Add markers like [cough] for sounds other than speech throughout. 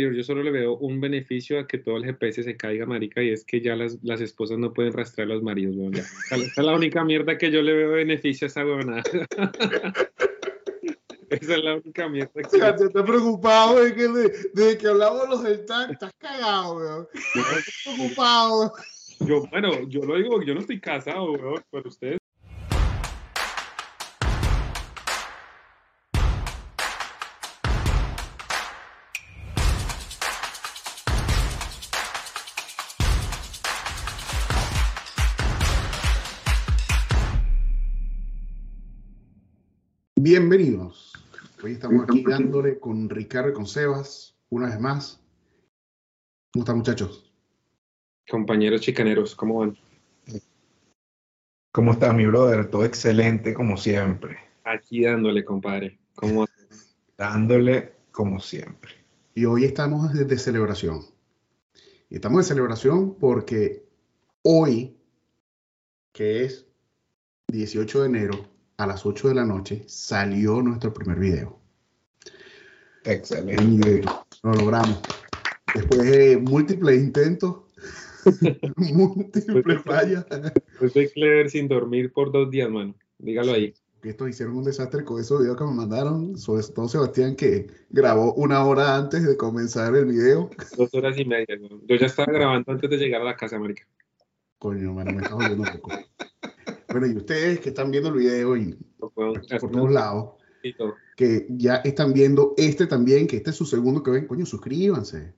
Yo solo le veo un beneficio a que todo el GPS se caiga, marica, y es que ya las, las esposas no pueden rastrear a los maridos, weón. Esa es la única mierda que yo le veo beneficio a esa huevonada. [laughs] Esa es la única mierda que O sea, te estás preocupado de que, de, de que hablamos los del TAC, estás cagado, weón. Estás preocupado. yo, bueno, yo lo digo, yo no estoy casado, weón, pero ustedes Bienvenidos. Hoy estamos aquí dándole con Ricardo y con Sebas, una vez más. ¿Cómo están, muchachos? compañeros chicaneros, ¿cómo van? ¿Cómo estás, mi brother? Todo excelente, como siempre. Aquí dándole, compadre. ¿Cómo Dándole como siempre. Y hoy estamos de, de celebración. Y estamos de celebración porque hoy, que es 18 de enero, a las 8 de la noche, salió nuestro primer video. Excelente. Lo logramos. Después de múltiples intentos, [laughs] múltiples fallas, soy clever sin dormir por dos días, mano. Dígalo ahí. que estos hicieron un desastre con esos videos que me mandaron, sobre todo Sebastián, que grabó una hora antes de comenzar el video. Dos horas y media, weón. Yo ya estaba grabando antes de llegar a la casa, marica. Coño, mano, me está jodiendo un poco. Bueno, y ustedes que están viendo el video y por todos lados, que ya están viendo este también, que este es su segundo que ven, coño, suscríbanse.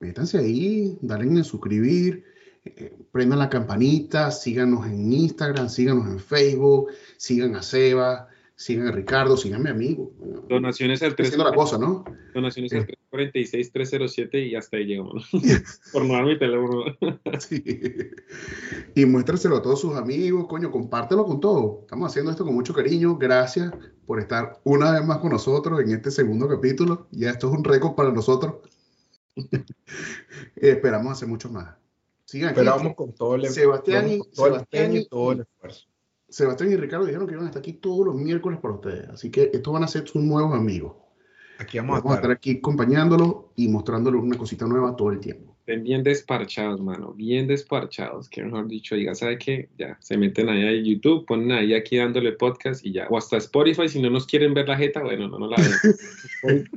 Métanse ahí, dale en suscribir, eh, prendan la campanita, síganos en Instagram, síganos en Facebook, sigan a Seba, sigan a Ricardo, sigan a mi amigo. Bueno, Donaciones al estoy 3, haciendo la cosa, ¿no? donaciones al 346 307 y hasta ahí llegamos. [laughs] [laughs] por no dar mi teléfono. [laughs] Sí. Y muéstraselo a todos sus amigos, coño, compártelo con todos. Estamos haciendo esto con mucho cariño. Gracias por estar una vez más con nosotros en este segundo capítulo. Ya esto es un récord para nosotros. Eh, esperamos hacer muchos más. Sigan aquí. Esperamos con todo el, Sebastián y- con todo el Sebastián y todo el esfuerzo. Sebastián y Ricardo dijeron que iban a estar aquí todos los miércoles para ustedes. Así que estos van a ser sus nuevos amigos. Aquí vamos, Vamos a a estar estar. aquí acompañándolos y mostrándoles una cosita nueva todo el tiempo. Estén bien desparchados, mano. Bien desparchados. Que mejor dicho, diga, ¿sabe qué? Ya, se meten ahí a YouTube, ponen ahí aquí dándole podcast y ya. O hasta Spotify, si no nos quieren ver la jeta, bueno, no, no la ven.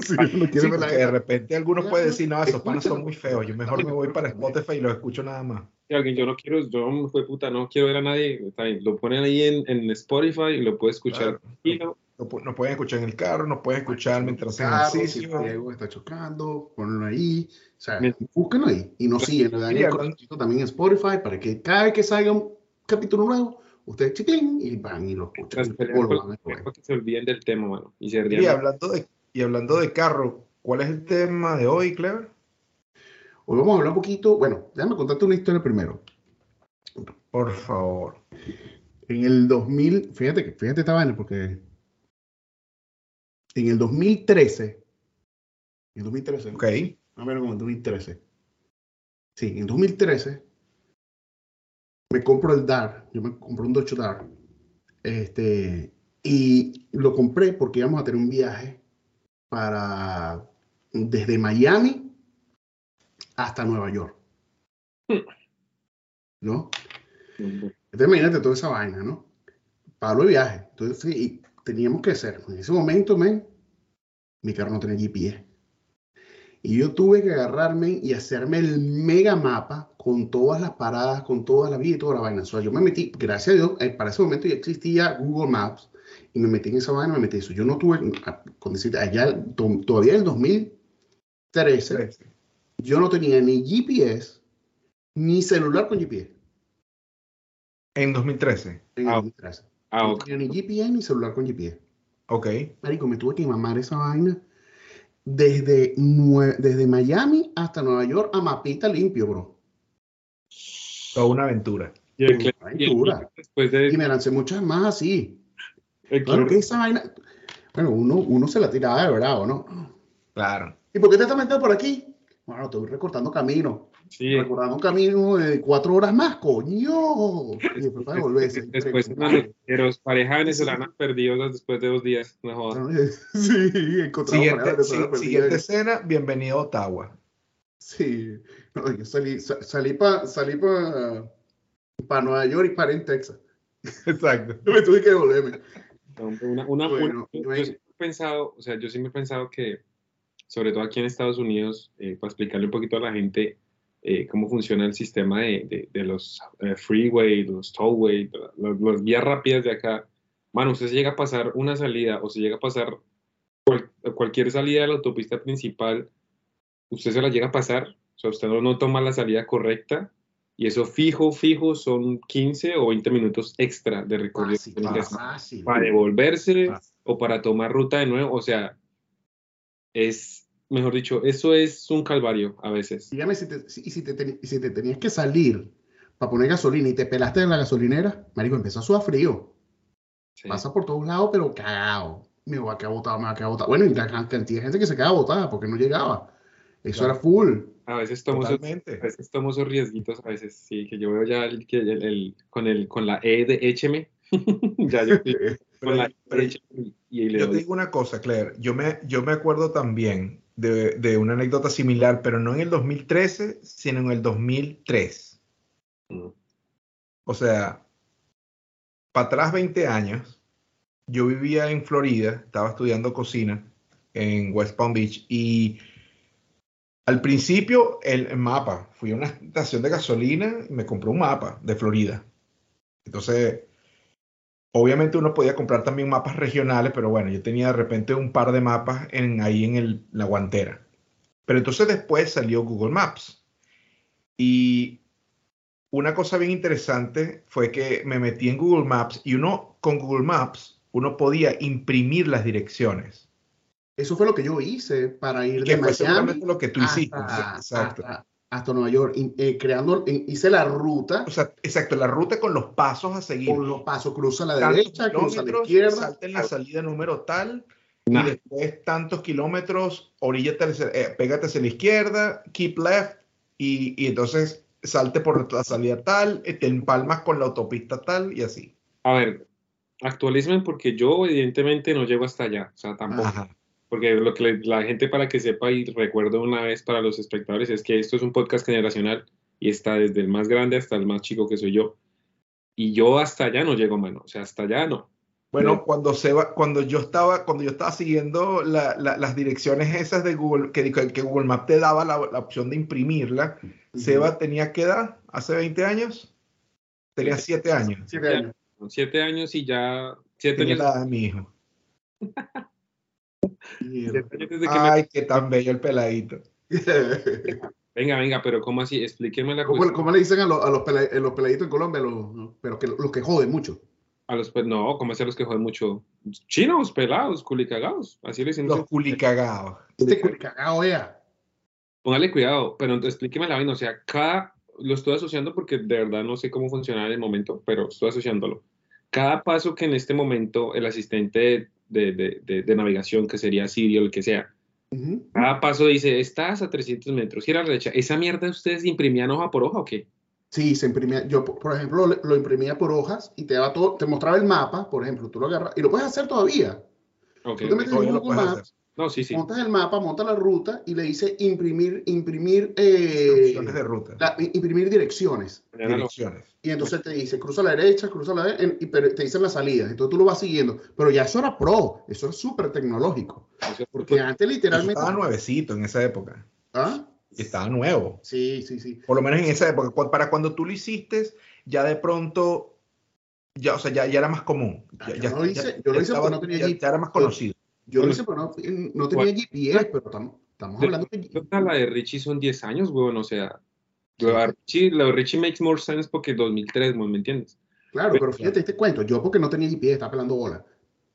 Si [laughs] no quieren Sí, ver la- de repente algunos pueden decir, no, esos panas son muy feos. Yo mejor me voy para Spotify y los escucho nada más. Si alguien, yo no quiero, yo, fue puta, no quiero ver a nadie, está bien. Lo ponen ahí en, en Spotify y lo puede escuchar Claro. pu- nos pueden escuchar en el carro, nos pueden escuchar mientras hacen si ejercicio. Diego está chocando, ponlo ahí, sea, Bien. búsquenlo ahí y nos siguen, le dan Sí, el también en Spotify para que cada vez que salga un capítulo nuevo, ustedes chiquen y van y lo escuchan. O ver. para que se olviden del tema, mano. Y se Y hablando de, y hablando de carro, ¿cuál es el tema de hoy, Clever? Hoy vamos a hablar un poquito, bueno, déjame contarte una historia primero. Por favor. En el 2000, fíjate que fíjate esta vaina porque en el 2013, en el 2013, Ok. Más o menos como en 2013. Sí, en 2013 me compro el DAR, yo me compré un Dodge DAR, este, y lo compré porque íbamos a tener un viaje para, desde Miami hasta Nueva York. ¿No? Entonces imagínate toda esa vaina, ¿no? Pablo de viaje. Entonces, sí, y teníamos que hacer. En ese momento, men, mi carro no tenía GPS. Y yo tuve que agarrarme y hacerme el mega mapa con todas las paradas, con todas las vías y toda la vaina. O sea, yo me metí, gracias a Dios, eh, para ese momento ya existía Google Maps y me metí en esa vaina, me metí eso. Yo no tuve, ah, con decirte, allá, to- todavía en el 2013, yo no tenía ni GPS ni celular con GPS. En 2013. En Ah, 2013. Ah, No ok. tenía ni GPS ni celular con GPS. Ok. Marico, me tuve que mamar esa vaina desde, desde Miami hasta Nueva York a mapita limpio, bro. Toda una aventura. Y el Una y aventura. Después de Y me lancé muchas más así. el Claro que esa vaina, bueno, uno, uno se la tiraba de bravo, ¿no? Claro. ¿Y por qué te estás metiendo por aquí? Bueno, estoy recortando camino. Sí, Recortando un camino de cuatro horas más, coño. Y [laughs] después para devolverse. después Tres, unos noticieros, pareja venezolana perdidos después de dos días. No jodas. [laughs] Sí, encontramos Siguiente, siguiente escena, bienvenido a Ottawa. Sí, no, yo salí, sa- salí para salí pa, pa Nueva York y paré en Texas. [laughs] Exacto. Yo me tuve que devolverme. Una, una, Bueno, una- yo, hay- siempre he pensado, o sea, yo siempre he pensado que, sobre todo aquí en Estados Unidos, eh, para explicarle un poquito a la gente eh, cómo funciona el sistema de, de- de los eh, freeway, los tollway, las, vías rápidas de acá. Mano, usted se llega a pasar una salida o se llega a pasar cual- cualquier salida de la autopista principal, usted se la llega a pasar, o sea, usted no, no toma la salida correcta y eso fijo, fijo, son 15 o 20 minutos extra de recorrido. Fácil, hacer fácil. para devolverse Fácil. o para tomar ruta de nuevo. O sea, es, mejor dicho, eso es un calvario a veces. Dígame si te, si, si te, y si te tenías que salir para poner gasolina y te pelaste en la gasolinera, marico, empezó a sudar frío. Sí. Pasa por todos lados, pero cagado. Me va a quedar botado, me va a quedar botado. Bueno, y la can- cantidad de gente que se quedaba botada porque no llegaba. Eso Claro. era full. A veces tomo esos, Totalmente. a veces tomo esos riesguitos, a veces sí, que yo veo ya el, que el- el- con, el, con la E de écheme. [laughs] ya yo [laughs] con la E de écheme y, y le Yo te doy. digo una cosa, Claire. Yo me, yo me acuerdo también de, de una anécdota similar, pero no en el 2013, sino en el 2003. Mm. O sea, para atrás 20 años, yo vivía en Florida, estaba estudiando cocina en West Palm Beach y al principio el, mapa, fui a una estación de gasolina y me compré un mapa de Florida. Entonces, obviamente uno podía comprar también mapas regionales, pero bueno, yo tenía de repente un par de mapas en, ahí en el- la guantera. Pero entonces después salió Google Maps. Y una cosa bien interesante fue que me metí en Google Maps y uno con Google Maps, uno podía imprimir las direcciones. Eso fue lo que yo hice para ir Que de fue Miami lo que tú hiciste. Exacto. hasta- hasta Nueva York. Y, eh, creando, eh, hice la ruta O sea, exacto, la ruta con los pasos a seguir. con los pasos. Cruza a la Tantos derecha, cruza a la izquierda. salta en la salida número tal, Nah. y después tantos kilómetros, oríllate, eh, pégate hacia la izquierda, keep left, y, y entonces salte por la salida tal, eh, te empalmas con la autopista tal, y así. A ver, actualízame porque yo evidentemente no llego hasta allá, o sea, tampoco. Ajá. Porque lo que la gente para que sepa y recuerdo una vez para los espectadores es que esto es un podcast generacional y está desde el más grande hasta el más chico que soy yo. Y yo hasta allá no llego, mano. O sea, hasta allá no. Bueno, No. cuando Seba, cuando yo estaba, cuando yo estaba siguiendo la- la- las direcciones esas de Google, que, que Google Maps te daba la, la opción de imprimirla, Ujú. Seba tenía qué edad? ¿Hace 20 años? Tenía 7 años. Siete años. Con Siete años y ya. Siete Tenía años, la edad de mi hijo. [laughs] Me- Ay, qué tan bello el peladito. [laughs] Venga, venga, pero ¿cómo así? Explíqueme la ¿Cómo, cuestión. cómo le dicen a, los, a los, pela- a los peladitos en Colombia? Los, pero que, los que joden mucho. A los, pues, no, ¿cómo hacer los que joden mucho? Chinos, pelados, culicagados. Así le dicen. Los culicagados. Este cagado, vea. Póngale cuidado, pero entonces explíqueme la vaina. O sea, cada. Lo estoy asociando porque de verdad no sé cómo funciona en el momento, pero estoy asociándolo. Cada paso que en este momento el asistente de, de- de- de navegación, que sería Siri o el que sea, cada paso dice, estás a 300 metros, gira a la derecha. ¿Esa mierda ustedes imprimían hoja por hoja o qué? Sí, se imprimía. Yo, por ejemplo, lo, lo imprimía por hojas y te daba todo, te mostraba el mapa, por ejemplo, tú lo agarras y lo puedes hacer todavía. Ok, Tú te metes Todavía en Google Maps, hacer. No, sí, sí. montas el mapa, montas la ruta y le dice imprimir, imprimir, eh, Opciones de ruta. la- imprimir direcciones. Direcciones. Y entonces te dice, cruza a la derecha, cruza a la derecha, y te dicen las salidas. Entonces tú lo vas siguiendo. Pero ya eso era pro, eso era súper tecnológico. Porque antes Eso literalmente... estaba nuevecito en esa época. ¿Ah? Estaba nuevo. Sí, sí, sí. Por lo menos en esa época. Para cuando tú lo hiciste, ya de pronto, ya, o sea, ya, ya era más común. Ah, Ya, yo ya- lo hice- ya- yo lo hice estaba- porque no tenía ya- Jeep. ya era más conocido. Yo lo hice, pero no, no tenía bueno. GPS, pero estamos, hablando. Total, la de Richie son 10 años, weón, o sea, lo de Richie, lo de Richie makes more sense porque 2003, weón, ¿me entiendes? Claro, pero fíjate este cuento. Yo porque no tenía GPS, estaba pelando bola.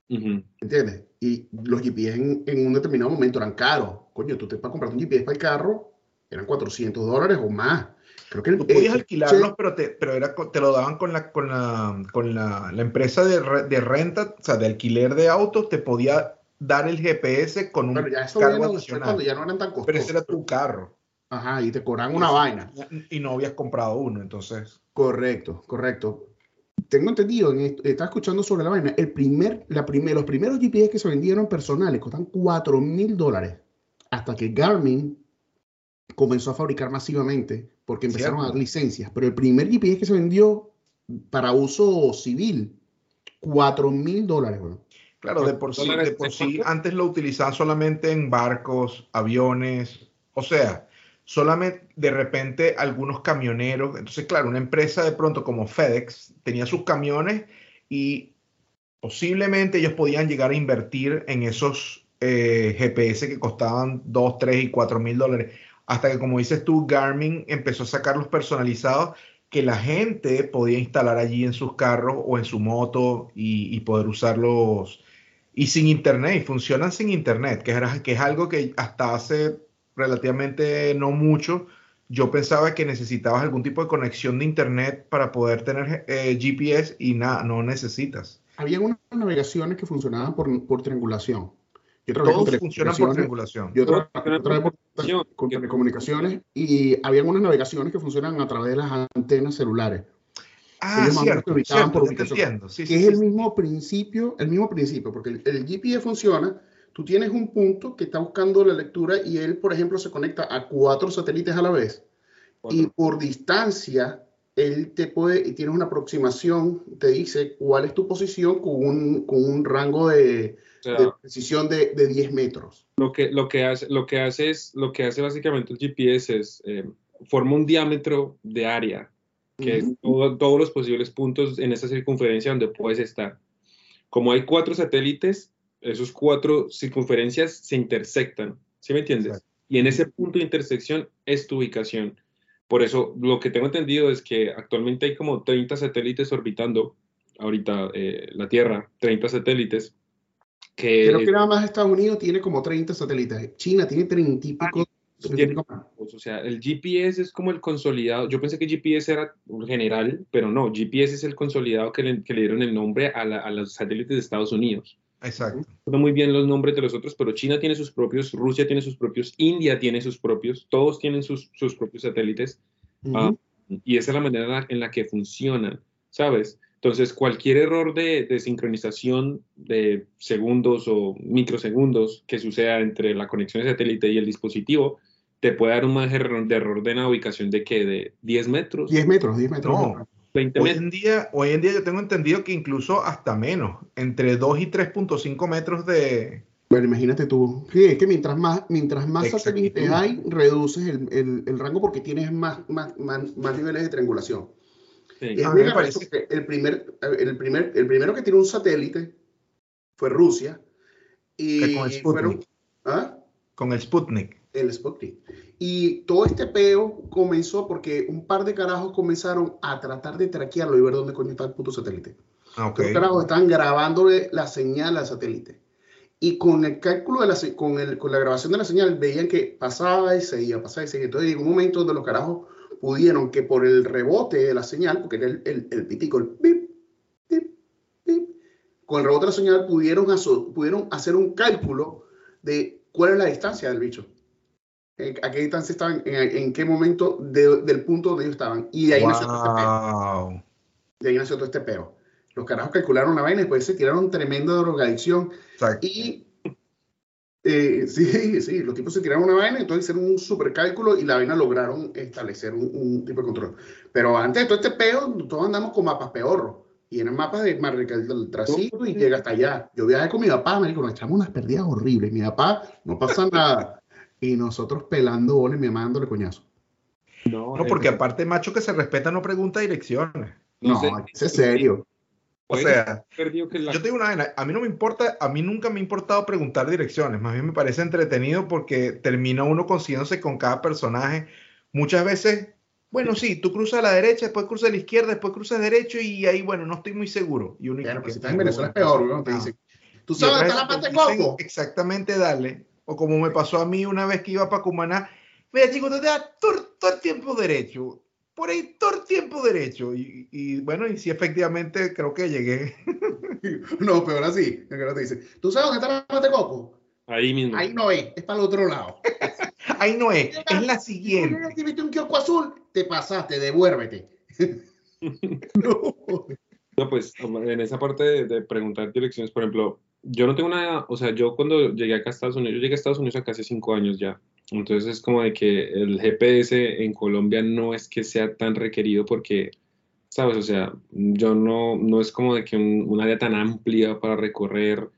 Ujú. ¿Entiendes? Y los GPS en, en un determinado momento eran caros. Coño, tú te para comprarte un GPS para el carro, eran 400 dólares o más. Creo que el- Tú podías eh, alquilarlos, pero, te, pero era, te lo daban con la, con la, con la, la empresa de, re- de renta, o sea, de alquiler de autos, te podía dar el GPS con un Bueno, ya eso cargo adicional. ya no eran tan costosos. Pero ese era tu carro. Ajá, y te cobran una vaina. Y no habías comprado uno, entonces. Correcto, correcto. Tengo entendido, estaba escuchando sobre la vaina, el primer, la primer, los primeros GPS que se vendieron personales costan 4 mil dólares. Hasta que Garmin comenzó a fabricar masivamente porque empezaron a dar licencias. Pero el primer GPS que se vendió para uso civil, 4 mil dólares. Claro, de por, sí, de por sí, antes lo utilizaban solamente en barcos, aviones, o sea, solamente de repente algunos camioneros. Entonces, claro, una empresa de pronto como FedEx tenía sus camiones y posiblemente ellos podían llegar a invertir en esos eh, GPS que costaban 2, 3 y 4 mil dólares. Hasta que, como dices tú, Garmin empezó a sacar los personalizados que la gente podía instalar allí en sus carros o en su moto y, poder usarlos y sin internet, y funcionan sin internet, que que es algo que hasta hace relativamente no mucho, yo pensaba que necesitabas algún tipo de conexión de internet para poder tener eh, GPS y nada, no necesitas. Había unas navegaciones que funcionaban por, por triangulación. Y Todos funcionan por triangulación. Y otra, por telecomunicaciones. Y había unas navegaciones que funcionan a través de las antenas celulares. Ah, cierto, cierto por entiendo. que es el mismo principio, el mismo principio, porque el, el GPS funciona tú tienes un punto que está buscando la lectura y él, por ejemplo, se conecta a cuatro satélites a la vez y por distancia él te puede, y tienes una aproximación, te dice cuál es tu posición con un, con un rango de, precisión de, de, 10 metros. Lo que, lo, que hace, lo, que hace es, lo que hace básicamente el GPS es, eh, forma un diámetro de área, que es todos los posibles puntos en esa circunferencia donde puedes estar. Como hay cuatro satélites, esos cuatro circunferencias se intersectan, ¿sí me entiendes? Y en ese punto de intersección es tu ubicación. Por eso, lo que tengo entendido es que actualmente hay como 30 satélites orbitando ahorita eh, la Tierra, 30 satélites. Que, Creo que nada más Estados Unidos tiene como 30 satélites. China tiene 30 y pico. Pues, o sea, el GPS es como el consolidado. Yo pensé que GPS era general, pero no, GPS es el consolidado que le, que le dieron el nombre a, a los satélites de Estados Unidos. Exacto. No muy bien los nombres de los otros, pero China tiene sus propios, Rusia tiene sus propios, India tiene sus propios, todos tienen sus, sus propios satélites. Ah, y esa es la manera en la que funcionan, ¿sabes? Entonces, cualquier error de, de, sincronización de segundos o microsegundos que suceda entre la conexión de satélite y el dispositivo, te puede dar un margen de error de navegación de que de 10 metros. 10 metros, 10 metros. No, hoy, en día, hoy en día yo tengo entendido que incluso hasta menos, entre 2 y 3.5 metros de... Bueno, imagínate tú, sí, es que mientras más, mientras más satélites hay, reduces el, el, el, rango porque tienes más, más, más, más niveles de triangulación. Sí. Es me parece que el, primer, el, primer, el primero que tiró un satélite fue Rusia. Y con el Sputnik. ¿ah? Con el Sputnik. El Sputnik. Y todo este peo comenzó porque un par de carajos comenzaron a tratar de traquearlo y ver dónde coño está el puto satélite. Ah, okay. Los carajos están grabándole la señal al satélite. Y con el cálculo de la, con, el, con la grabación de la señal veían que pasaba y seguía, pasaba y seguía. Entonces llegó un momento donde los carajos pudieron que por el rebote de la señal, porque era el, el, el pitico, el bip, bip, bip, con el rebote de la señal pudieron, pudieron hacer un cálculo de cuál es la distancia del bicho a qué distancia estaban, en, qué momento del punto donde ellos estaban. Y de ahí nació todo este peo. De ahí nació todo este peo. Los carajos calcularon la vaina y después se tiraron tremenda drogadicción. Y eh, [laughs] sí, sí, los tipos se tiraron una vaina, entonces hicieron un super cálculo y la vaina lograron establecer un, tipo de control. Pero antes de todo este peo, todos andamos con mapas peor. Y en mapas de Mar del Trasito y llega hasta allá. Yo viajé con mi papá, me dijo, nos echamos unas perdidas horribles. Mi papá, no pasa nada y nosotros pelando bola y me mandándole coñazo. No, no porque aparte macho que se respeta no pregunta direcciones. No, es serio. O sea, yo te digo una a mí no me importa, a mí nunca me ha importado preguntar direcciones, más bien me parece entretenido porque termina uno consiguiéndose con cada personaje. Muchas veces, bueno, sí, tú cruzas a la derecha, después cruzas a la izquierda, después cruzas derecho y ahí, bueno, no estoy muy seguro. Y uno pues si en Venezuela es peor, ¿no? Te dice, ¿tú sabes hasta la parte de coco? Exactamente, dale. O como me pasó a mí una vez que iba para Cumaná, vea chicos, te da todo, el tiempo derecho, por ahí todo el tiempo derecho. Y, bueno, y sí, efectivamente creo que llegué. [laughs] no, pero ahora sí, te dice, ¿tú sabes dónde está la mate coco? Ahí mismo. Ahí no es, es para el otro lado. [laughs] Ahí no es, es la siguiente. Si viste un kiosco azul, te pasaste, devuélvete. [laughs] no. no. pues en esa parte de, de, preguntar direcciones, por ejemplo, yo no tengo nada, o sea, yo cuando llegué acá a Estados Unidos, yo llegué a Estados Unidos hace cinco años ya. Entonces es como de que el GPS en Colombia no es que sea tan requerido porque, ¿sabes? O sea, yo no, no es como de que un, un área tan amplia para recorrer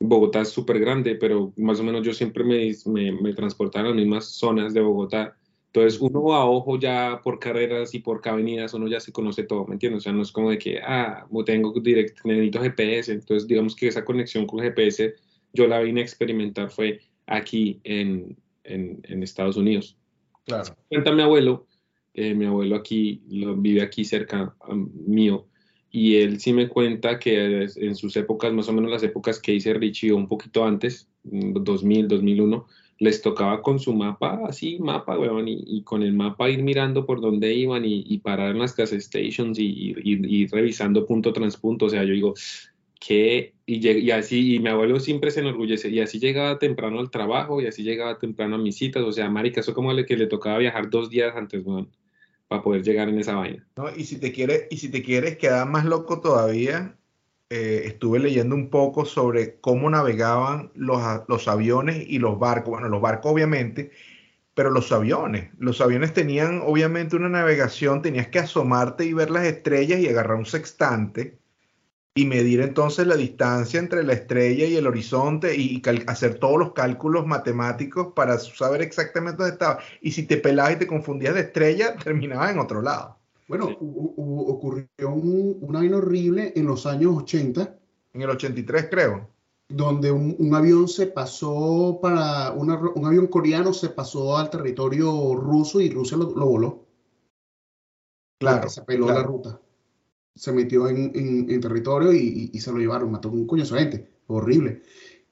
Bogotá es súper grande, pero más o menos yo siempre me, me, me transportaba a las mismas zonas de Bogotá. Entonces, uno a ojo ya por carreras y por avenidas, uno ya se conoce todo, ¿me entiendes? O sea, no es como de que, ah, tengo directo, necesito GPS. Entonces, digamos que esa conexión con GPS yo la vine a experimentar fue aquí en, en, en Estados Unidos. Claro. Cuenta mi abuelo, eh, mi abuelo aquí, lo, vive aquí cerca um, mío, y él sí me cuenta que en sus épocas, más o menos las épocas que hice Richie, un poquito antes, 2000, 2001, les tocaba con su mapa, así, mapa, weón, y, con el mapa ir mirando por dónde iban y, y parar en las gas stations y, y, revisando punto tras punto. O sea, yo digo, ¿qué? Y, así, y mi abuelo siempre se enorgullece, y así llegaba temprano al trabajo, y así llegaba temprano a mis citas. O sea, marica, eso como le que le tocaba viajar dos días antes, weón para poder llegar en esa vaina. ¿No? Y, si te quieres, y si te quieres quedar más loco todavía, eh, estuve leyendo un poco sobre cómo navegaban los, los aviones y los barcos. Bueno, los barcos obviamente, pero los aviones. Los aviones tenían obviamente una navegación, tenías que asomarte y ver las estrellas y agarrar un sextante y medir entonces la distancia entre la estrella y el horizonte y, hacer todos los cálculos matemáticos para saber exactamente dónde estaba. Y si te pelabas y te confundías de estrella, [laughs] terminabas en otro lado. Bueno, ocurrió un, una vaina horrible en los años 80. En el 83, creo. Donde un, avión se pasó para. un avión coreano se pasó al territorio ruso y Rusia lo, voló. Claro. Se peló la ruta se metió en, en, territorio y, y, se lo llevaron, mató un coño gente, horrible.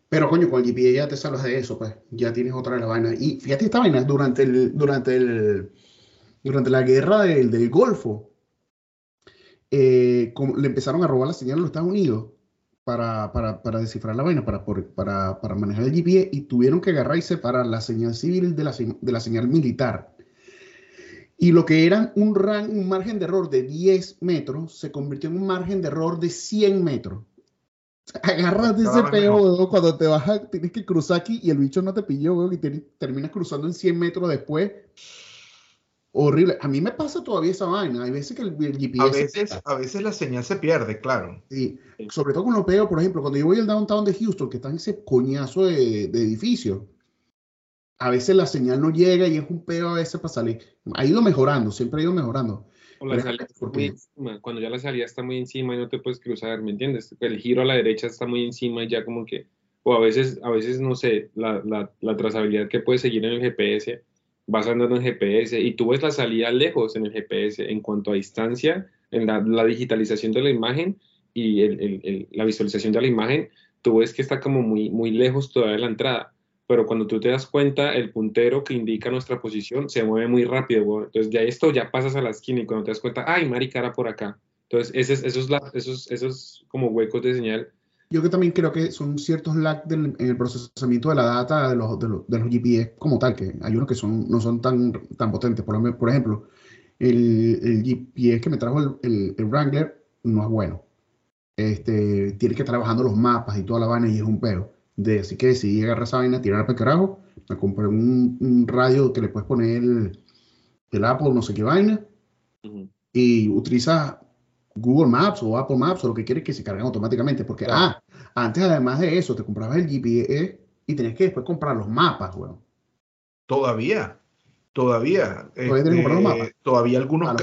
Pero coño, con el GPS ya te salvas de eso, pues, ya tienes otra de la vaina. Y fíjate esta vaina, durante, el, durante, el, durante la guerra del, del Golfo, eh, le empezaron a robar la señal a los Estados Unidos para, para, para descifrar la vaina, para, para, para, manejar el GPS, y tuvieron que agarrar y separar la señal civil de la, de la señal militar. Y lo que era un, un margen de error de 10 metros se convirtió en un margen de error de 100 metros. Agarras de ese peo, cuando te vas tienes que cruzar aquí y el bicho no te pilló, y terminas cruzando en 100 metros después. Horrible. A mí me pasa todavía esa vaina. Hay veces que el, GPS. A veces, a veces la señal se pierde, claro. Sí. Sobre todo con lo peor, por ejemplo, cuando yo voy al downtown de Houston, que está en ese coñazo de, de edificio a veces la señal no llega y es un pedo a veces para salir. Ha ido mejorando, siempre ha ido mejorando. cuando ya la salida está muy encima y no te puedes cruzar, ¿me entiendes? El giro a la derecha está muy encima y ya como que, o a veces, a veces no sé, la, la, la trazabilidad que puedes seguir en el GPS, vas andando en GPS y tú ves la salida lejos en el GPS en cuanto a distancia, en la, la digitalización de la imagen y el, el, la visualización de la imagen, tú ves que está como muy, muy lejos todavía la entrada pero cuando tú te das cuenta, el puntero que indica nuestra posición se mueve muy rápido, Entonces, ya esto ya pasas a la esquina y cuando te das cuenta, ay, marica, era por acá. Entonces, esos, esos, esos, esos como huecos de señal. Yo que también creo que son ciertos lags en el procesamiento de la data de los, de los, de los, GPS como tal, que hay unos que son, no son tan, tan potentes. Por, por ejemplo, el, el, GPS que me trajo el, el, Wrangler no es bueno. Este, tiene que estar trabajando los mapas y toda la vaina y es un peo de, así que decidí agarrar esa vaina, tirar para el carajo, me compré un, radio que le puedes poner el, el, Apple, no sé qué vaina, y utiliza Google Maps o Apple Maps o lo que quieres que se carguen automáticamente, porque, ah, antes además de eso, te comprabas el GPS y tenías que después comprar los mapas, weón. Todavía. Todavía, todavía, este, todavía algunos,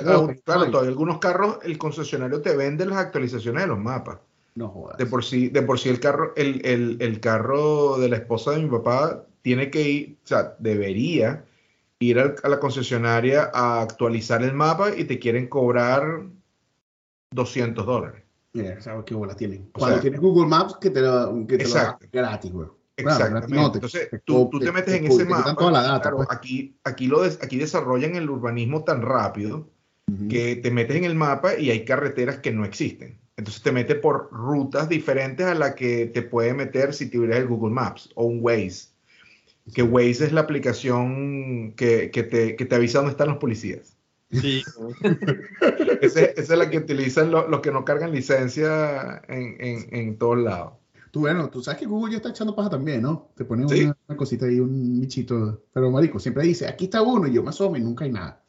claro, todavía algunos carros, el concesionario te vende las actualizaciones de los mapas. No jodas. De por sí, de por sí el carro, el, el, el, carro de la esposa de mi papá tiene que ir, o sea, debería ir a la concesionaria a actualizar el mapa y te quieren cobrar 200 dólares. Mira, sabes qué bolas tienen. Cuando tienes Google Maps, que te lo, que te lo da gratis, güey. Exactamente. Entonces, tú, tú, te metes en ese mapa. Toda la data, pues. aquí, aquí, lo aquí desarrollan el urbanismo tan rápido que te metes en el mapa y hay carreteras que no existen. Entonces te mete por rutas diferentes a las que te puede meter si tuvieras el Google Maps o un Waze. Que Waze es la aplicación que, que, te, que te, avisa dónde están los policías. Sí. esa, es la que utilizan los, que no cargan licencia en, en, en todos lados. Tú, bueno, tú sabes que Google ya está echando paja también, ¿no? Te pone una, una, cosita ahí, un bichito. Pero, marico, siempre dice, aquí está uno, y yo me asomo y nunca hay nada.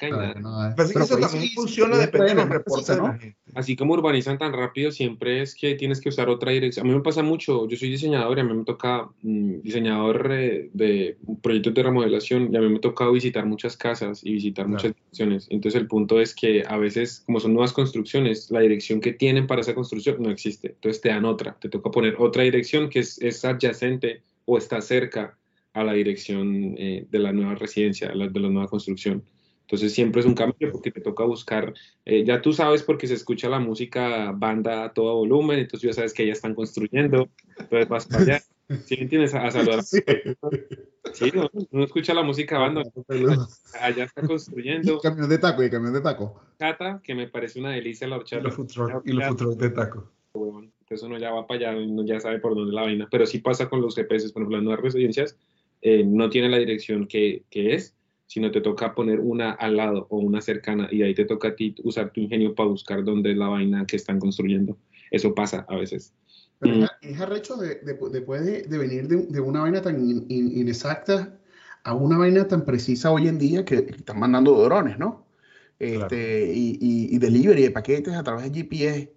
Pero eso también funciona depende de los reportes ¿no? Así como urbanizan tan rápido, siempre es que tienes que usar otra dirección. A mí me pasa mucho, yo soy diseñador y a mí me toca mm, diseñador eh, de proyectos de remodelación y a mí me toca visitar muchas casas y visitar muchas direcciones. Entonces el punto es que a veces, como son nuevas construcciones, la dirección que tienen para esa construcción no existe. Entonces te dan otra, te toca poner otra dirección que es, es adyacente o está cerca a la dirección eh, de la nueva residencia, de la, de la nueva construcción. Entonces siempre es un cambio porque te toca buscar, eh, ya tú sabes porque se escucha la música banda a todo volumen, entonces ya sabes que ya están construyendo, entonces vas para allá. [laughs] ¿Sí me entiendes? A, saludar. Sí, sí ¿no? uno escucha la música banda, [laughs] allá está construyendo. Y camión de taco, y camión de taco. Cata, que me parece una delicia la horchata. Y los y los de taco. Bueno, entonces uno ya va para allá, uno ya sabe por dónde la vaina, pero sí pasa con los GPS, por ejemplo, las nuevas residencias eh, no tiene la dirección que, que es, sino te toca poner una al lado o una cercana y ahí te toca a ti usar tu ingenio para buscar dónde es la vaina que están construyendo. Eso pasa a veces. Pero mm. es arrecho de, después de, de, venir de, una vaina tan inexacta a una vaina tan precisa hoy en día que, están mandando drones, ¿no? Este, y, y, y, delivery de paquetes a través de GPS.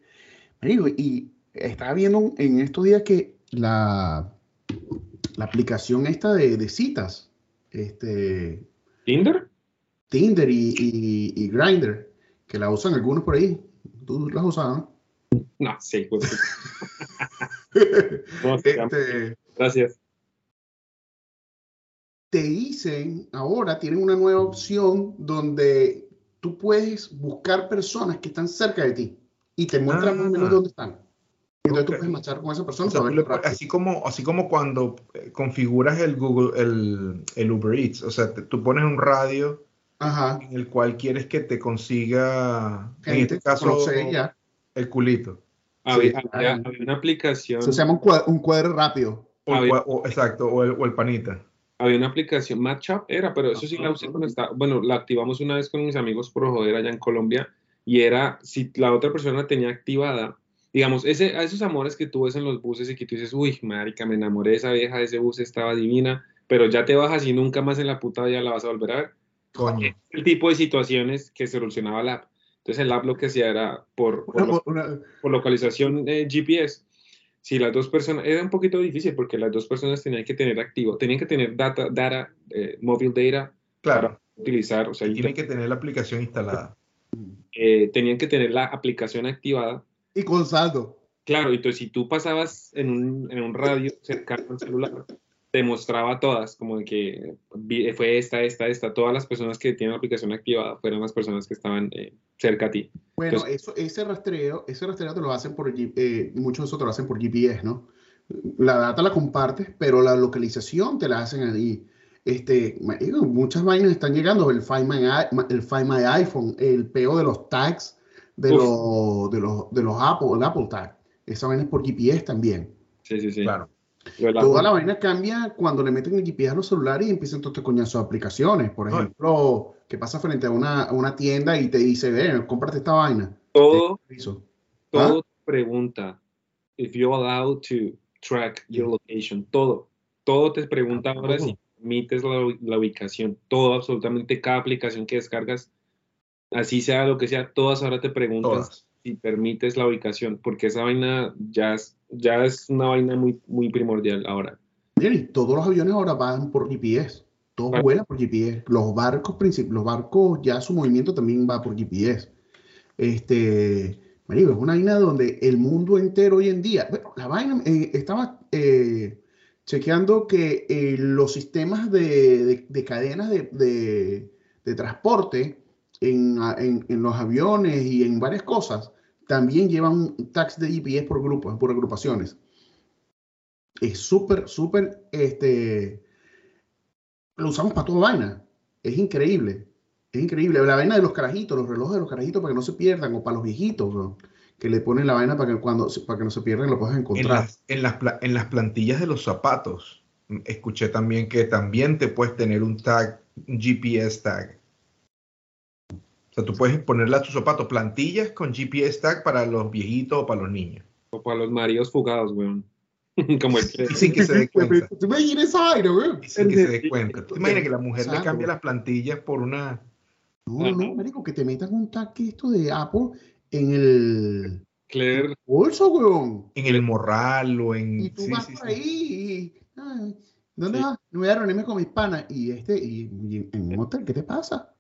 y estaba viendo en estos días que la, la aplicación esta de, de citas, este, ¿Tinder? Tinder y, y, y Grindr, que la usan algunos por ahí. ¿Tú las usas, no? No, sí. Pues, [laughs] este, Gracias. Te dicen, ahora tienen una nueva opción donde tú puedes buscar personas que están cerca de ti y te muestran más o menos ah. dónde están. Entonces tú puedes marchar con esa persona. así, como, así como cuando eh, configuras el Google, el, el Uber Eats, o sea, tú pones un radio en el cual quieres que te consiga, en este caso, el culito. Había, una aplicación. se llama un cuadro, un cuadro rápido. O, exacto, o el, o el, panita. Había una aplicación, Matchup era, pero eso sí la usé cuando estaba. Bueno, la activamos una vez con mis amigos por joder allá en Colombia y era si la otra persona tenía activada digamos, ese, a esos amores que tú ves en los buses y que tú dices, uy, marica, me enamoré de esa vieja, de ese bus estaba divina, pero ya te bajas y nunca más en la puta vida la vas a volver a ver. Coño. El tipo de situaciones que solucionaba la app. Entonces el app lo que hacía era por, por, localización eh, GPS. Si las dos personas, era un poquito difícil porque las dos personas tenían que tener activo, tenían que tener data, data, eh, mobile data claro. para utilizar. O sea, tienen que tener la aplicación instalada. Eh, tenían que tener la aplicación activada y con saldo. Claro, entonces si tú pasabas en un, en un radio cercano al celular, te mostraba todas, como de que fue esta, esta, esta, todas las personas que tienen la aplicación activada fueron las personas que estaban eh, cerca a ti. Bueno, eso, ese rastreo, ese rastreo te lo hacen por, eh, muchos de te lo hacen por GPS, ¿no? La data la compartes, pero la localización te la hacen ahí. Este, muchas vainas están llegando, el Find My, el Find My iPhone, el peo de los tags, de, los, de, los, de los Apple, el Apple Tag. Esa vaina es por GPS también. Sí, sí, sí. Claro. Toda la vaina cambia cuando le meten el GPS a los celulares y empiezan todo este coñazo de aplicaciones. Por ejemplo, que pasa frente a una, una, tienda y te dice, ven, cómprate esta vaina. Todo, todo ¿Ah? pregunta, if you're allowed to track your location, todo. Todo te pregunta ahora si permites la, la ubicación. Todo, absolutamente cada aplicación que descargas así sea lo que sea, todas ahora te preguntan si permites la ubicación, porque esa vaina ya es, ya es una vaina muy, muy primordial ahora. y todos los aviones ahora van por GPS, todos vuelan por GPS. Los barcos, los barcos ya su movimiento también va por GPS. Este, marico, es una vaina donde el mundo entero hoy en día, la vaina, eh, estaba eh, chequeando que eh, los sistemas de, cadenas de, de transporte en, en, los aviones y en varias cosas, también llevan tags de GPS por grupos, por agrupaciones. Es súper, súper, este, lo usamos para toda vaina. Es increíble. Es increíble. La vaina de los carajitos, los relojes de los carajitos para que no se pierdan, o para los viejitos, que le ponen la vaina para que cuando para que no se pierdan lo puedas En encontrar. las, en, las, en las plantillas de los zapatos, escuché también que también te puedes tener un tag, un GPS tag. O sea, tú puedes ponerle a tus zapatos plantillas con GPS tag para los viejitos o para los niños. O para los maridos fugados, weón. [laughs] Como el que... [laughs] Y sin que se dé cuenta. ¿Tú me esa güey? Y sin que se dé cuenta. ¿Te imaginas que la mujer le cambia las plantillas por una... No, no, marico, que te metan un tag esto de Apple en el Claire, bolso, weón. en el morral o en... Y tú sí, vas sí, por sí. ahí y, ay, ¿dónde Sí. vas? Me voy a reunirme con mis panas. Y este, y, y en un hotel, ¿qué te pasa?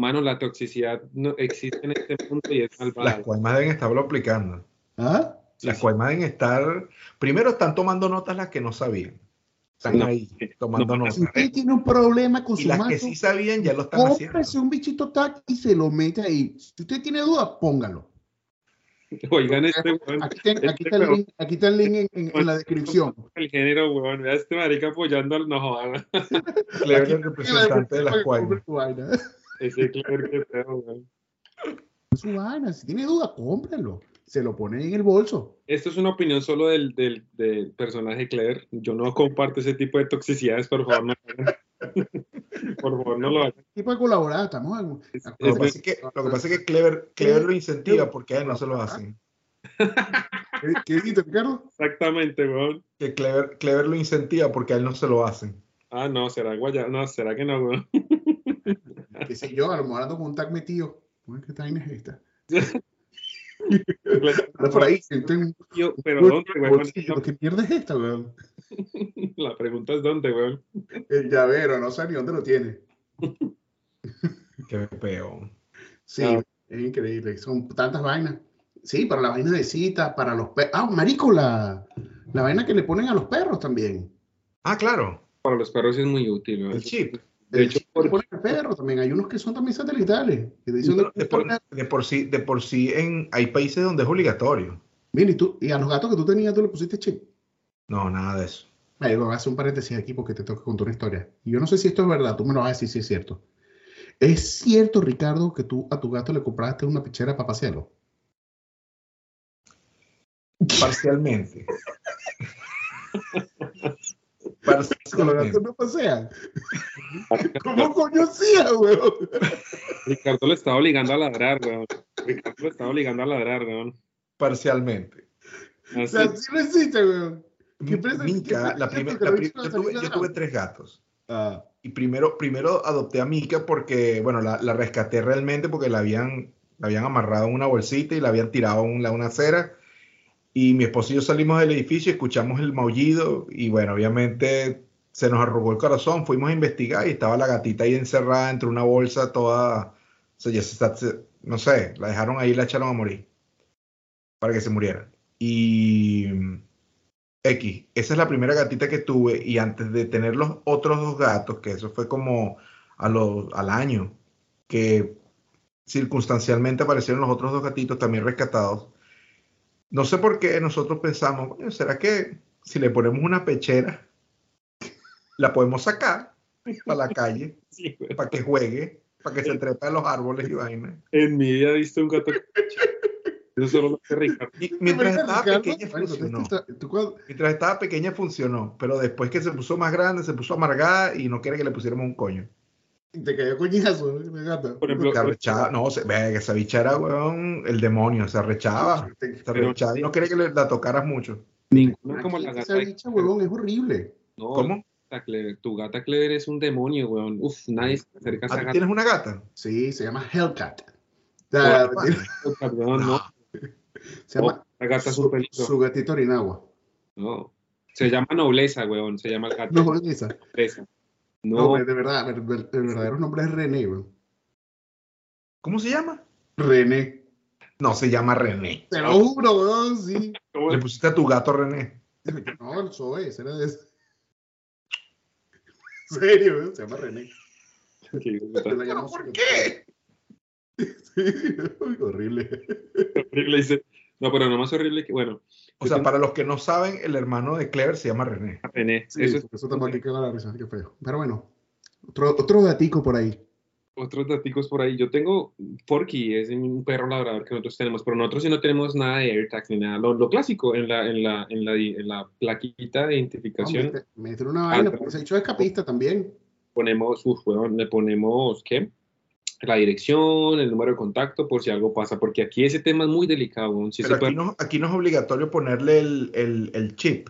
Mano, la toxicidad no existe en este mundo y es Las malvada. cuaimas deben estarlo aplicando. ¿Ah? Las sí. cuaimas deben estar... Primero están tomando notas las que no sabían. Están No, ahí tomando no, notas. Si usted tiene un problema con Y su las mazo, que sí sabían ya lo están haciendo. cómprese un bichito tag y se lo mete ahí. Si usted tiene dudas, póngalo. Oigan este weón, Aquí, ten- aquí Este está el huevón. link, aquí está el link en, en- en la descripción. el género, weón. Vea este marica apoyando al no joda. Claire Aquí es el está en la representante de las [laughs] descripción, Ese Claire que pedo, weón. Su vaina, si tiene dudas, cómpralo. Se lo pone en el bolso. Esto es una opinión solo del, del, del personaje Claire. Yo no comparto ese tipo de toxicidades, por favor, no lo hagan. [laughs] Por favor, no lo hagan. Tipo de colaborar, estamos en- Lo que, Es pasa es que, lo que pasa es que Clever, Clever lo incentiva porque a él no se lo hacen. [laughs] ¿Qué, qué dijiste, Ricardo? Exactamente, weón. Que Clever, Clever lo incentiva porque a él no se lo hacen. Ah, no, será guaya. No, será que no, weón. [laughs] qué sé yo, a lo mejor ando con un tag metido. ¿Qué vaina es esta? [laughs] Por ahí, siento en un Yo, pero ¿dónde, weón? bolsillo. ¿Qué mierda es esta, weón? [laughs] La pregunta es ¿dónde, weón? [laughs] El llavero, no sé ni dónde lo tiene. Qué peor. Sí, Ah. es increíble. Son tantas vainas. Sí, para la vaina de cita, para los perros. Ah, marico, la, la vaina que le ponen a los perros también. Ah, claro. Para los perros es muy útil, weón. El chip. De El hecho, le ponen al perro también. Hay unos que son también satelitales. Que De por, de por sí, de por sí en, hay países donde es obligatorio. Mira, y, tú, y a los gatos que tú tenías, tú le pusiste chip. No, nada de eso. Ahí voy a hacer un paréntesis aquí porque te tengo que contar una historia. Y yo no sé si esto es verdad, tú me lo vas a decir si es cierto. ¿Es cierto, Ricardo, que tú a tu gato le compraste una pichera para pasearlo? Parcialmente. [laughs] [laughs] Con los gatos no pasean. ¿Cómo coño hacía, weón? Ricardo le estaba obligando a ladrar, weón. Ricardo le estaba obligando a ladrar, weón. Parcialmente. O Así, sea, sí lo hiciste, weón. ¿Qué presa- qué Mica, la qué primer- presa- la qué pri- presa- yo, tuve, yo tuve tres gatos. Ah, Y primero, primero adopté a Mika porque, bueno, la, la rescaté realmente porque la habían, la habían amarrado en una bolsita y la habían tirado a una, una acera. Y mi esposo y yo salimos del edificio, escuchamos el maullido y, bueno, obviamente se nos arrugó el corazón. Fuimos a investigar y estaba la gatita ahí encerrada entre una bolsa toda. O sea, ya se está, no sé, la dejaron ahí y la echaron a morir para que se muriera. Y X, esa es la primera gatita que tuve y antes de tener los otros dos gatos, que eso fue como a los, al año, que circunstancialmente aparecieron los otros dos gatitos también rescatados. No sé por qué nosotros pensamos, "Coño, ¿será que si le ponemos una pechera, la podemos sacar para la calle, [laughs] sí, para que juegue, para que se trepe a los árboles y vaina? En mi vida he visto un gato. Eso solo lo hace Ricardo. Y mientras estaba Ricardo, pequeña funcionó. Mientras estaba pequeña funcionó, pero después que se puso más grande, se puso amargada y no quiere que le pusiéramos un coño. Te cayó coñazo, ¿no? Mi gata. Por ejemplo, Se arrechaba, no, se, ve que esa bicha era, weón, el demonio, se arrechaba, se arrechaba y no quería que le, la tocaras mucho. Ninguna como la Esa gata. bicha, huevón, es horrible. No, ¿Cómo? la Clever- tu gata Clever es un demonio, weón. Uf, nadie se acerca a ¿Ah, esa gata. tienes una gata? Sí, se llama Hellcat. Ah, mentira, [laughs] weón, no. [laughs] se llama La gata es un su, peligro. su gatito Orinagua. No. Se llama nobleza, weón. Se llama el gato. No, es esa. Nobleza. No, No, de verdad, el, el- el verdadero nombre es René, weón. ¿Cómo se llama? René. No, se llama René. Te lo juro, weón, sí. ¿cómo Le pusiste a tu gato René. No, el Zoe, ese era de ese. [laughs] En serio, weón, se llama René. [laughs] llamo ¿Por qué? [laughs] Sí, horrible. horrible, dice. No, pero no más horrible que, bueno, O sea, para los que no saben, el hermano de Clever se llama René. René. Sí, eso eso, es la risa, qué feo. Pero bueno, otro, otro datico por ahí. otros datos por ahí. Yo tengo Porky, es un perro labrador que nosotros tenemos, pero nosotros sí no tenemos nada de AirTags ni nada. Lo, lo clásico en la, en, la, en, la, en la plaquita de identificación. No, meter una vaina, porque se ha hecho escapista también. Ponemos, uf, bueno, le ponemos, ¿qué? La dirección, el número de contacto, por si algo pasa, porque aquí ese tema es muy delicado. Si pero aquí, puede... no, aquí no es obligatorio ponerle el, el, el chip.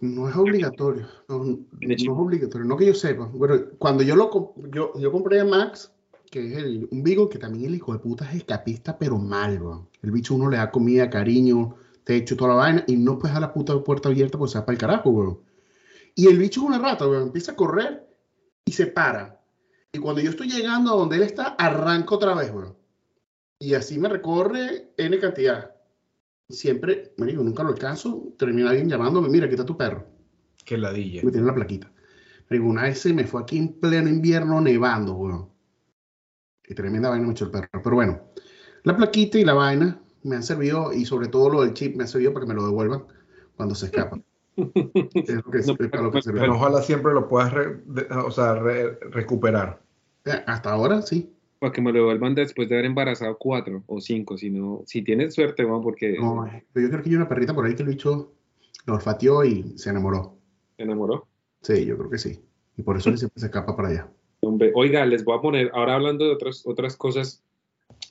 No es obligatorio, no, no, es obligatorio, no que yo sepa. Bueno, cuando yo lo yo, yo compré a Max, que es el, un Beagle que también el hijo de puta es escapista, pero mal, bro. El bicho uno le da comida, cariño, techo, toda la vaina, y no puedes dejar la puta puerta abierta porque se va para el carajo, bro. Y el bicho es una rata, bro. Empieza a correr y se para. Y cuando yo estoy llegando a donde él está, arranco otra vez, bro. Y así me recorre N cantidad. Siempre, me digo, nunca lo alcanzo. Termina alguien llamándome, mira, aquí está tu perro. Qué ladilla. Me tiene la plaquita. Me digo, una vez se me fue aquí en pleno invierno nevando, bro. Y tremenda vaina me echó el perro. Pero bueno, la plaquita y la vaina me han servido, y sobre todo lo del chip me ha servido para que me lo devuelvan cuando se escapa. [laughs] es lo que, no, es lo que pero ojalá siempre lo puedas re, de, o sea, re, recuperar. Hasta ahora sí. Para que me lo devuelvan después de haber embarazado cuatro o cinco, si no, si tienes suerte, bueno, porque... No, pero yo creo que hay una perrita por ahí que el bicho lo olfateó y se enamoró. ¿Se enamoró? Sí, yo creo que sí. Y por eso [laughs] él siempre se escapa para allá. Oiga, les voy a poner, ahora hablando de otras, otras cosas,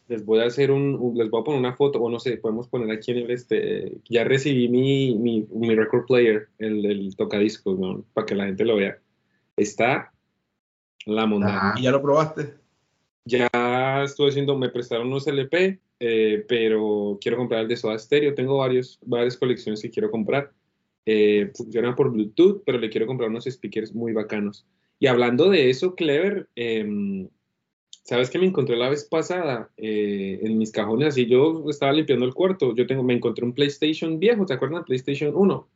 les voy a hacer un, les voy a poner una foto, o no sé, podemos poner aquí en el este, ya recibí mi, mi, mi record player, el, el tocadiscos, ¿no? Para que la gente lo vea. Está la montaña. ¿Y ya lo probaste? Ya estuve haciendo, me prestaron unos LP, eh, pero quiero comprar el de Soda Stereo. Tengo varios, varias colecciones que quiero comprar. Eh, funciona por Bluetooth, pero le quiero comprar unos speakers muy bacanos. Y hablando de eso, Clever, eh, ¿sabes que me encontré la vez pasada eh, en mis cajones? Así yo estaba limpiando el cuarto. Yo tengo, me encontré un PlayStation viejo, ¿te acuerdas? PlayStation 1.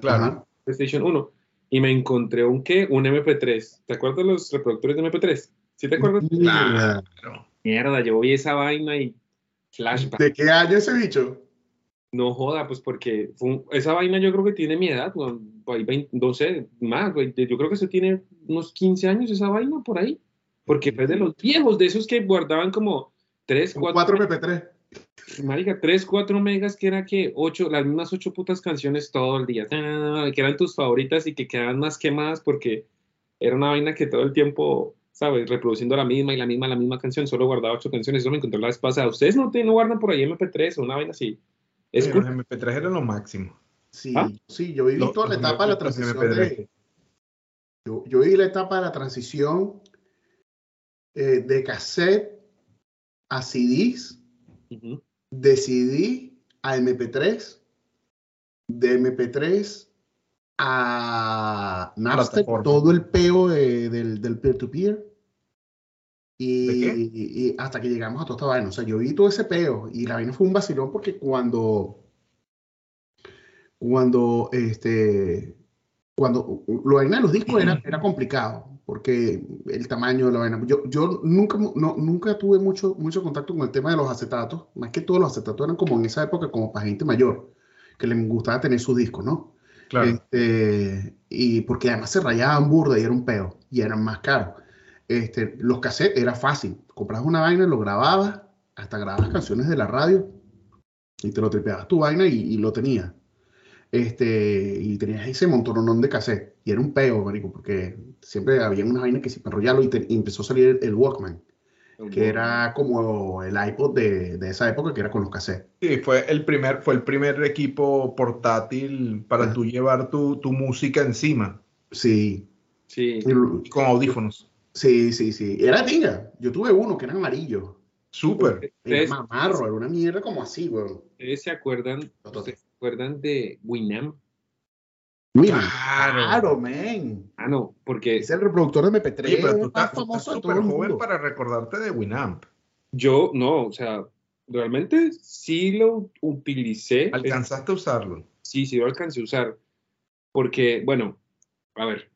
Claro. PlayStation 1. Y me encontré un qué? Un MP3. ¿Te acuerdas de los reproductores de MP3? ¿Sí te acuerdas? Claro. Mierda, yo vi esa vaina y flashback. ¿De qué año ese bicho? No joda, pues porque un, esa vaina yo creo que tiene mi edad, no, no sé, más, güey, yo creo que eso tiene unos 15 años esa vaina por ahí, porque fue de los viejos, de esos que guardaban como 3, 4... 4 MP3. Marica, 3, 4 megas, que era que 8, las mismas 8 putas canciones todo el día, que eran tus favoritas y que quedaban más quemadas porque era una vaina que todo el tiempo, ¿sabes? Reproduciendo la misma y la misma, la misma canción, solo guardaba 8 canciones, eso me encontré la vez pasada. ¿Ustedes no, no guardan por ahí MP3 o una vaina así? Es sí, los MP3 eran lo máximo. Sí, ¿Ah? sí, yo viví toda la etapa de la transición de, yo, yo, viví la etapa de la transición eh, de cassette a CDs, uh -huh. de CD a MP3, de MP3 a Napster, todo el peo de, del, del peer-to-peer. Y, y, y, hasta que llegamos a toda esta vaina. O sea, yo vi todo ese peo y la vaina fue un vacilón porque cuando, cuando, este, cuando lo vaina de los discos era, era complicado porque el tamaño de la vaina. Yo, yo nunca, no, nunca tuve mucho, mucho contacto con el tema de los acetatos. Más que todos los acetatos eran como en esa época, como para gente mayor, que les gustaba tener sus discos, ¿no? Claro. Este, y porque además se rayaban burda y era un peo y eran más caros. Este, los cassettes era fácil. Comprabas una vaina, lo grababas, hasta grababas canciones de la radio y te lo tripeabas tu vaina y, y lo tenías. Este, y tenías ese montonón de cassette. Y era un peo, marico, porque siempre había una vaina que se enrollaba y, te, y empezó a salir el, Walkman, el que Walkman. era como el iPod de, de, esa época, que era con los cassettes. Sí, fue el primer, fue el primer equipo portátil para tú llevar tu, tu música encima. Sí. Sí. Y, con audífonos. Sí, sí, sí. Era tinga. Yo tuve uno que era amarillo. Súper. Era mamarro, era una mierda como así, weón. ¿Ustedes se acuerdan, ¿se acuerdan de Winamp? Claro, claro, man. Ah, no, porque... Es el reproductor de MP3 Oye, pero tú estás, famoso estás súper joven para recordarte de Winamp. Yo, no, o sea, realmente sí lo utilicé. ¿Alcanzaste a usarlo? Sí, sí lo alcancé a usar. Porque, bueno, a ver,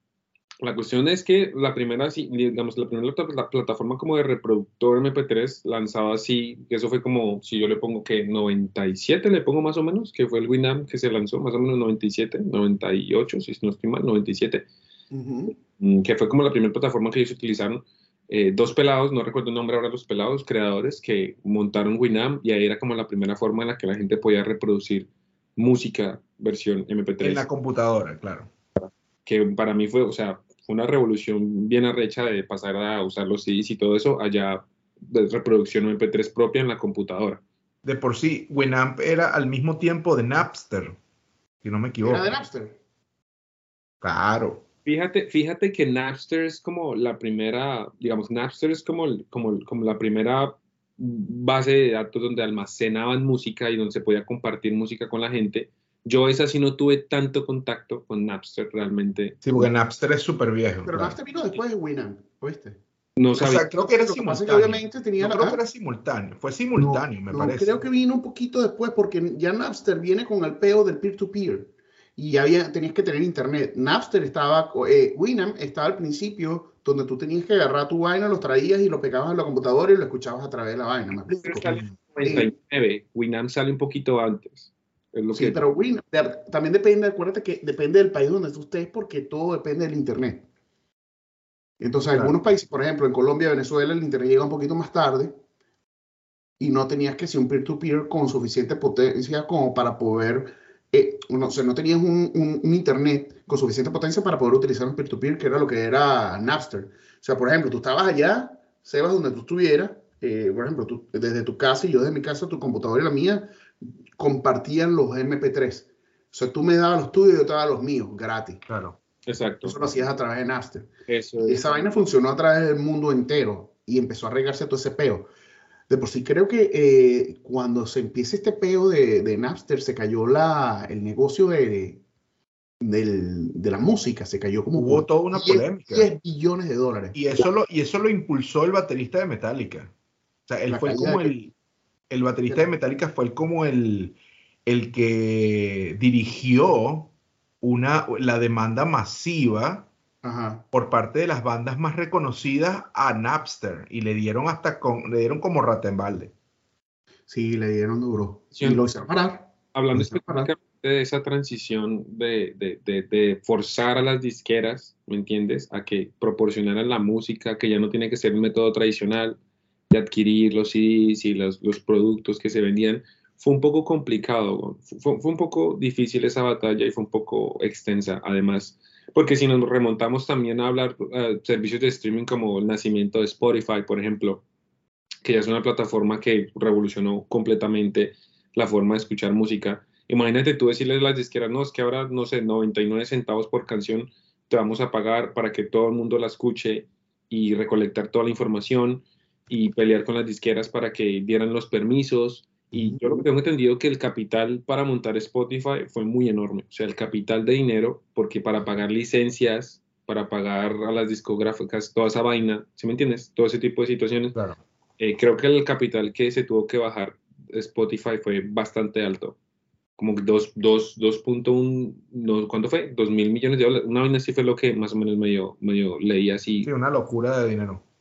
la cuestión es que la primera, digamos, la primera la plataforma como de reproductor MP3 lanzaba así, que eso fue como, si yo le pongo que 97, le pongo más o menos, que fue el Winamp que se lanzó, más o menos 97, 98, si no estoy mal, 97, uh -huh. que fue como la primera plataforma que ellos utilizaron. eh, dos pelados, no recuerdo el nombre ahora, los pelados creadores que montaron Winamp y ahí era como la primera forma en la que la gente podía reproducir música versión MP3. En la computadora, claro. Que para mí fue, o sea, una revolución bien arrecha de pasar a usar los CDs y todo eso allá de reproducción MP3 propia en la computadora. De por sí, Winamp era al mismo tiempo de Napster, si no me equivoco. ¿Era de Napster? Claro. Fíjate, fíjate que Napster es como la primera, digamos, Napster es como, como, como la primera base de datos donde almacenaban música y donde se podía compartir música con la gente. Yo esa sí no tuve tanto contacto con Napster realmente. Sí, porque Napster es súper viejo. Pero Napster vino después de Winamp, ¿oíste? No sabía. O sea, creo que era pasa es que simultáneo. obviamente tenía la- creo que era simultáneo. Fue simultáneo, me No, parece. Creo que vino un poquito después porque ya Napster viene con el peo del peer-to-peer y ya había, tenías que tener internet. Napster estaba, eh, Winamp estaba al principio donde tú tenías que agarrar tu vaina, lo traías y lo pegabas en la computadora y lo escuchabas a través de la vaina. ¿Me explico? Sale en 99, Winamp sale un poquito antes. Lo Sí, que- pero de- también depende, acuérdate que depende del país donde tú estés porque todo depende del internet. Entonces, en Claro. algunos países, por ejemplo, en Colombia, Venezuela, el internet llega un poquito más tarde y no tenías que ser un peer-to-peer con suficiente potencia como para poder, eh, no, o sea, no tenías un, un- un internet con suficiente potencia para poder utilizar un peer-to-peer, que era lo que era Napster. O sea, por ejemplo, tú estabas allá, Sebas, donde tú estuvieras, eh, por ejemplo, tú, desde tu casa y yo desde mi casa, tu computadora y la mía, compartían los MP3. O sea, tú me dabas los tuyos y yo te daba los míos, gratis. Claro. Exacto. Eso lo hacías a través de Napster. Eso Y es. esa vaina funcionó a través del mundo entero y empezó a regarse todo ese peo. De por sí creo que eh, cuando se empieza este peo de, de Napster, se cayó la, el negocio de, del- de la música, se cayó como Hubo toda una 10 polémica. 10 billones de dólares. Y eso, lo, y eso lo impulsó el baterista de Metallica. O sea, él La fue como el, el baterista de Metallica fue el, como el, el que dirigió una, la demanda masiva Ajá. por parte de las bandas más reconocidas a Napster y le dieron hasta con, le dieron como rata en balde. Sí, le dieron duro. Sí, y lo hicieron parar. Hablando específicamente de esa transición de, de, de, de forzar a las disqueras, ¿me entiendes? A que proporcionaran la música, que ya no tiene que ser el método tradicional de adquirir los CDs y los, los productos que se vendían, fue un poco complicado, fue, un poco difícil esa batalla y fue un poco extensa, además, porque si nos remontamos también a hablar eh, servicios de streaming como el nacimiento de Spotify, por ejemplo, que ya es una plataforma que revolucionó completamente la forma de escuchar música. Imagínate tú decirles a las disqueras, no, es que ahora, no sé, 99 centavos por canción te vamos a pagar para que todo el mundo la escuche y recolectar toda la información y pelear con las disqueras para que dieran los permisos. Y yo lo que tengo entendido que el capital para montar Spotify fue muy enorme. O sea, el capital de dinero, porque para pagar licencias, para pagar a las discográficas, toda esa vaina, ¿sí me entiendes? Todo ese tipo de situaciones. Claro. Eh, creo que el capital que se tuvo que bajar Spotify fue bastante alto. Como 2, 2, 2.1, no, ¿cuánto fue? 2 mil millones de dólares. Una vaina así fue lo que más o menos medio, medio leí así. Sí, una locura de dinero.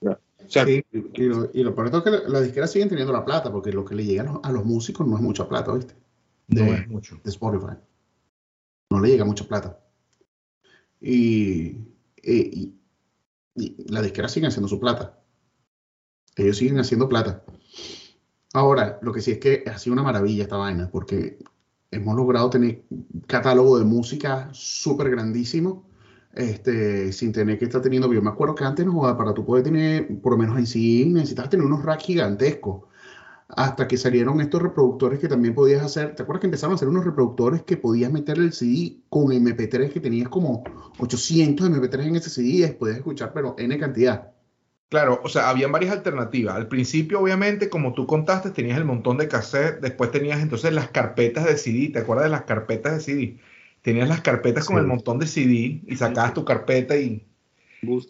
O sea, Sí, Y, lo, y lo peor es que la- las disqueras siguen teniendo la plata, porque lo que le llega a los, músicos no es mucha plata, ¿viste? no De- es mucho. de Spotify. No le llega mucha plata. Y, eh, y, y las disqueras siguen haciendo su plata. Ellos siguen haciendo plata. Ahora, lo que sí es que ha sido una maravilla esta vaina, porque hemos logrado tener un catálogo de música súper grandísimo, este, sin tener que estar teniendo. Yo me acuerdo que antes, no, para tú poder tener, por lo menos en sí, necesitabas tener unos racks gigantescos hasta que salieron estos reproductores que también podías hacer. ¿Te acuerdas que empezaron a hacer unos reproductores que podías meter el CD con MP3 que tenías como 800 MP3 en ese CD y podías escuchar, pero N cantidad? Claro, o sea, habían varias alternativas. Al principio, obviamente, como tú contaste, tenías el montón de cassette, después tenías entonces las carpetas de CD, ¿te acuerdas de las carpetas de CD? Tenías las carpetas con Sí. el montón de CD y sacabas tu carpeta y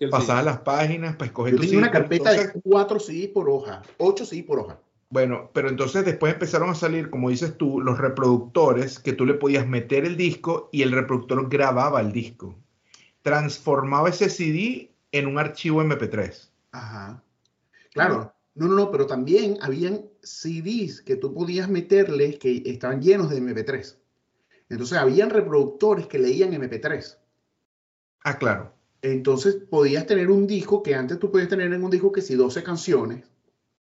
pasabas las páginas para escoger Yo tu tenía una carpeta entonces- de 4 CD por hoja, 8 CD por hoja. Bueno, pero entonces después empezaron a salir, como dices tú, los reproductores que tú le podías meter el disco y el reproductor grababa el disco. Transformaba ese CD en un archivo MP3. Ajá. Claro. No, no, no, pero también habían CDs que tú podías meterles que estaban llenos de MP3. Entonces habían reproductores que leían MP3. Ah, claro. Entonces podías tener un disco que antes tú podías tener en un disco que si 12 canciones.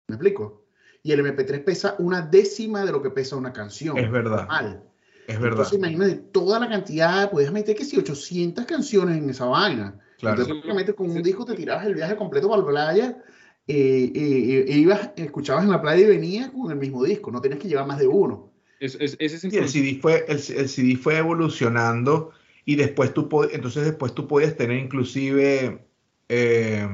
¿Me explico? Y el MP3 pesa una décima de lo que pesa una canción. Es verdad. Normal. Es verdad. Entonces imagínate toda la cantidad, podías meter que si 800 canciones en esa vaina. Claro. Entonces prácticamente con un disco te tirabas el viaje completo para la playa eh, eh, e ibas, escuchabas en la playa y venías con el mismo disco, no tenías que llevar más de uno. Es, es- ese es el Y el. CD fue, el, el CD fue evolucionando y después tú, pod- entonces después tú podías tener inclusive eh,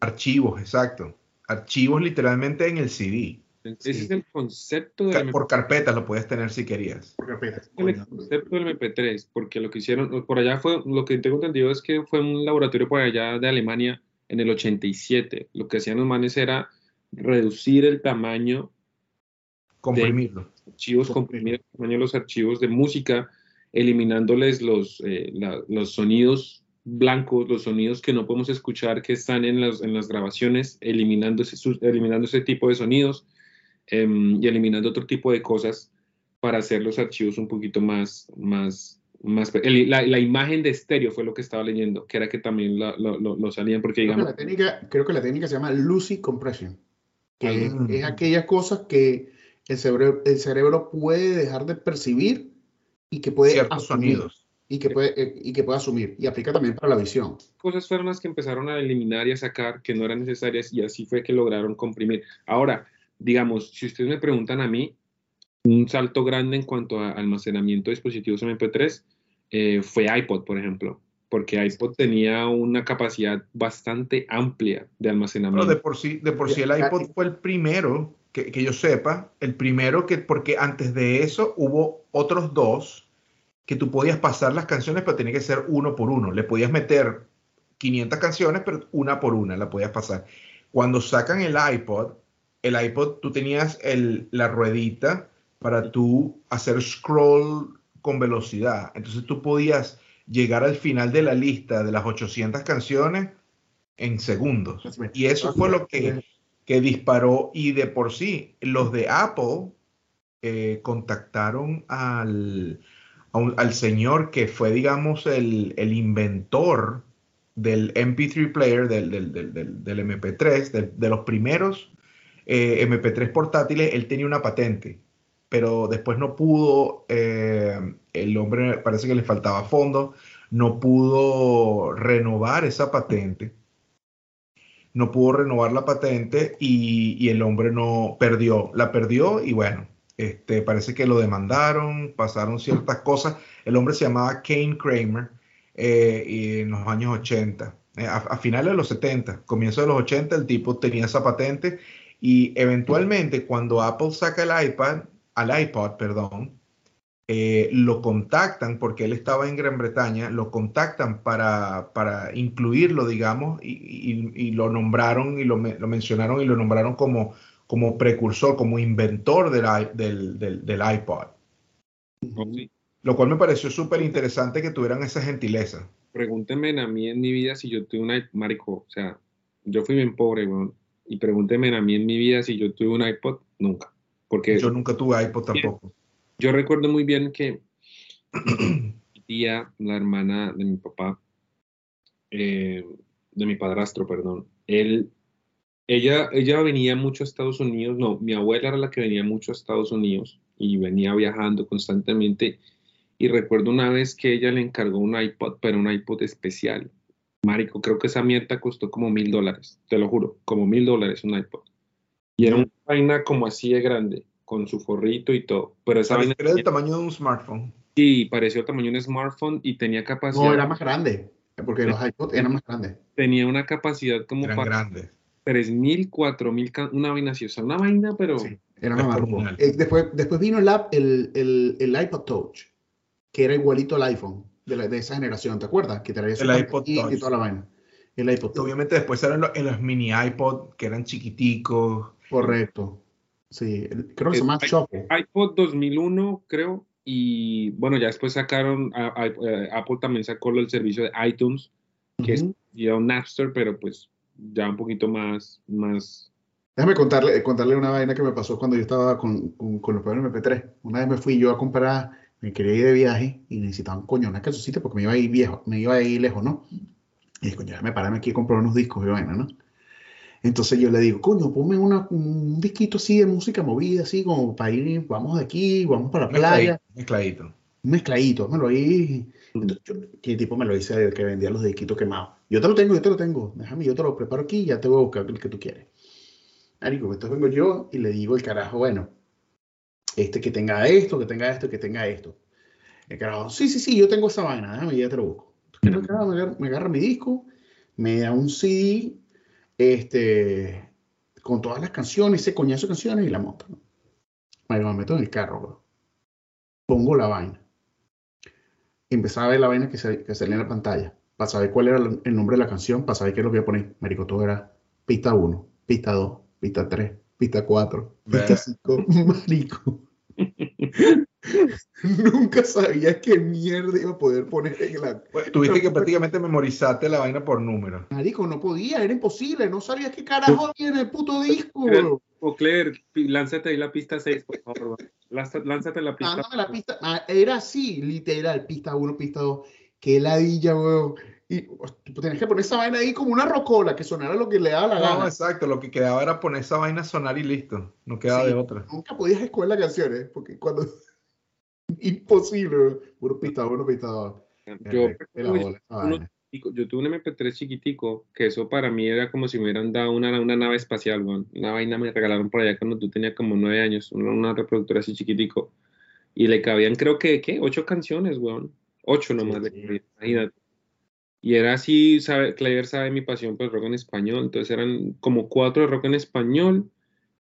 archivos, exacto. Archivos literalmente en el CD. Ese Sí. es el concepto del Por carpetas lo podías tener si querías. Porque, espera, el concepto del MP3, porque lo que hicieron por allá fue, lo que tengo entendido es que fue un laboratorio por allá de Alemania en el 87. Lo que hacían los manes era reducir el tamaño Comprimirlo. Archivos, comprimir el tamaño de los archivos de música, eliminándoles los, eh, la- los sonidos blancos, los sonidos que no podemos escuchar que están en las, en las grabaciones, eliminando ese, eliminando ese tipo de sonidos em, y eliminando otro tipo de cosas para hacer los archivos un poquito más, más, más el- la, la imagen de estéreo fue lo que estaba leyendo, que era que también la- lo, lo- salían, porque creo, que digamos, la técnica, creo que la técnica se llama Lucy Compression, que es, Ah. es aquellas cosas que el cerebro, el cerebro puede dejar de percibir y que puede Ciertos asumir, sonidos. y que puede, eh, y que puede asumir. Y aplica también para la visión. cosas fueron las que empezaron a eliminar y a sacar que no eran necesarias y así fue que lograron comprimir. Ahora, digamos, si ustedes me preguntan a mí, un salto grande en cuanto a almacenamiento de dispositivos MP3 eh, fue iPod, por ejemplo, porque iPod tenía una capacidad bastante amplia de Pero almacenamiento. de por sí, de por sí el iPod fue el primero, que, que yo sepa, el primero que, porque antes de eso hubo otros dos que tú podías pasar las canciones, pero tenía que ser uno por uno. Le podías meter 500 canciones, pero una por una la podías pasar. Cuando sacan el iPod, el iPod tú tenías el, la ruedita para tú hacer scroll con velocidad. Entonces tú podías llegar al final de la lista de las 800 canciones en segundos. Y eso fue lo que, que disparó. Y de por sí, los de Apple eh, contactaron al, al señor que fue, digamos, el, el inventor del MP3 player, del, del, del, del- del MP3, del- de los primeros eh, MP3 portátiles. Él tenía una patente, pero después no pudo. eh, el hombre parece que le faltaba fondo, no pudo renovar esa patente no pudo renovar la patente y, el hombre no perdió, la perdió y bueno, este, parece que lo demandaron, pasaron ciertas cosas. El hombre se llamaba Kane Kramer eh, y en los años 80, eh, a, a finales de los 70, comienzo de los 80, el tipo tenía esa patente y eventualmente cuando Apple saca el iPad, al iPod, perdón, eh, lo contactan porque él estaba en Gran Bretaña, lo contactan para, para incluirlo, digamos, y, y- y lo nombraron y lo, me- lo mencionaron y lo nombraron como, como precursor, como inventor del, i- del, del- del iPod. Lo cual me pareció súper interesante que tuvieran esa gentileza. Pregúntenme a mí en mi vida si yo tuve un iPod, marico, o sea, yo fui bien pobre, weón, y pregúntenme a mí en mi vida si yo tuve un iPod, nunca, porque Yo nunca tuve iPod tampoco. Yo recuerdo muy bien que mi tía, la hermana de mi papá, eh, de mi padrastro, perdón, él, ella, ella venía mucho a Estados Unidos, no, mi abuela era la que venía mucho a Estados Unidos y venía viajando constantemente. Y recuerdo una vez que ella le encargó un iPod, pero un iPod especial. Marico, creo que esa mierda costó como mil dólares, te lo juro, como mil dólares un iPod. Y era una vaina como así de grande, con su forrito y todo. Pero esa vaina Era del tamaño de un smartphone. Sí, pareció el tamaño de un smartphone y tenía capacidad, No, era más grande, porque los iPods eran más grandes. tenía una capacidad como Eran para grandes. 3000, 4000, ca- una vaina así, o sea, una vaina, pero Sí, era una. Eh, después, después vino el, el, el, el iPod Touch, que era igualito al iPhone de, la- de esa generación, ¿te acuerdas? Que traía su El iPod pantallita y Touch. toda la vaina. El iPod Touch, Obviamente después eran los, en los mini iPod que eran chiquiticos. correcto. Sí, creo que se Eh, llama Choco. iPod 2001, creo, y bueno, ya después sacaron, eh, Apple también sacó el servicio de iTunes, que es Ujú. ya un Napster, pero pues ya un poquito más, más, Déjame contarle, contarle una vaina que me pasó cuando yo estaba con, con, con los primeros MP3. Una vez me fui yo a comprar, me quería ir de viaje y necesitaba un coño, una calzoncita porque me iba a ir viejo, me iba a ir lejos, ¿no? Y digo, ya me parame aquí a comprar unos discos y vaina, ¿no? Entonces yo le digo, coño, ponme una, un disquito así de música movida, así como para ir, vamos de aquí, vamos para la playa. Mezcladito. Mezcladito, me lo yo, ¿Qué tipo me lo dice el que vendía los disquitos quemados? Yo te lo tengo, yo te lo tengo. Déjame, yo te lo preparo aquí y ya te voy a buscar el que tú quieres. Marico, entonces vengo yo y le digo el carajo, bueno, este que tenga esto, que tenga esto, que tenga esto. El carajo, sí, sí, sí, yo tengo esa vaina, déjame, ya te lo busco. Entonces, el carajo me agarra, me agarra mi disco, me da un CD, este, con todas las canciones, ese coñazo de canciones y la monta. ¿no? Marico, me meto en el carro, bro. pongo la vaina. Empezaba a ver la vaina que, se, que salía en la pantalla, para saber cuál era el nombre de la canción, para saber qué es lo que iba a poner. Marico, todo era pista 1, pista 2, pista 3, pista 4, pista 5, [laughs] marico. [laughs] Nunca sabía qué mierda iba a poder poner en la. Pues, tuviste que prácticamente memorizaste la vaina por número. Marico, no podía, era imposible, no sabía qué carajo había en el puto disco. O Claire, lánzate ahí la pista 6, por favor. Lánzate la pista. Lánzate la pista. Ah, era así, literal, pista 1, pista 2. Qué ladilla, weón. Y tú tenías que poner esa vaina ahí como una rocola, que sonara lo que le daba la gana. No, exacto, lo que quedaba era poner esa vaina a sonar y listo. No quedaba Sí, de otra. Nunca podías escoger las canciones, porque cuando. Imposible, pista 1, pista 2. Yo, uno- yo tuve un MP3 chiquitico, que eso para mí era como si me hubieran dado una, una nave espacial, weón. Una vaina me regalaron por allá cuando tú tenías como nueve años, una, una reproductora así chiquitico. Y le cabían, creo que, ¿qué? Ocho canciones, weón. Ocho nomás, Sí. cabían, imagínate. Y era así, sabe, Claver sabe mi pasión por el rock en español, entonces eran como cuatro de rock en español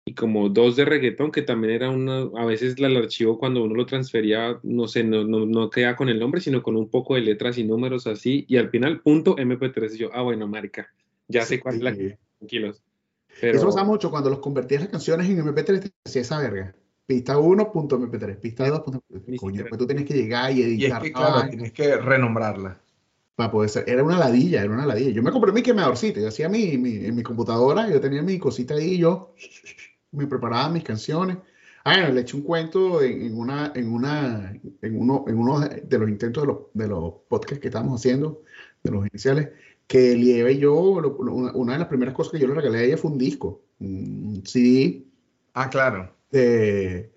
y como dos de reggaetón, que también era una, a veces el archivo cuando uno lo transfería, no sé, no, no, no quedaba con el nombre, sino con un poco de letras y números así, y al final, punto MP3, y yo, ah, bueno, marica, ya sé cuál es la Sí. tranquilos. Pero, Eso pasaba mucho cuando los convertías las canciones en MP3, te hacía esa verga. Pista 1.mp3, pista 2.mp3. Ni Coño, después tú tienes que llegar y Y es editar que, la claro, tienes que renombrarla. para poder ser. Era una ladilla, era una ladilla. Yo me compré mi quemadorcito, yo hacía mi, mi- en mi computadora, yo tenía mi cosita ahí, yo me preparaba mis canciones. Ah, bueno, le eché un cuento en, en una, en una, en uno, en uno de los intentos de los, de los podcasts que estábamos haciendo, de los iniciales, que Lieve y yo, lo- una, una de las primeras cosas que yo le regalé a ella fue un disco, un CD Ah, claro. de,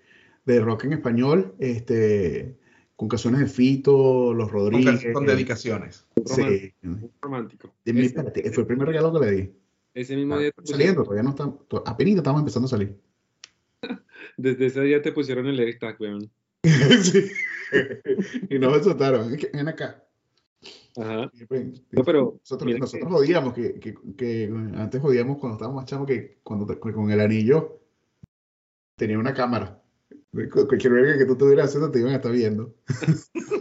de rock en español, este, con canciones de Fito, Los Con, Rodríguez. con dedicaciones. Sí, romántico. de mi- fue el primer regalo que le di. Ese mismo Ah, día saliendo, todavía no estamos, apenas estamos empezando a salir. [laughs] desde ese día te pusieron el AirTag, weón. [laughs] Sí. y nos soltaron. Ven acá. Ajá. Pues, No, pero nosotros, nosotros que- jodíamos, que, que, que antes jodíamos cuando estábamos más chavos que cuando te- con el anillo tenía una cámara. Cu- Cualquier verga que tú estuvieras haciendo te iban a estar viendo. [laughs]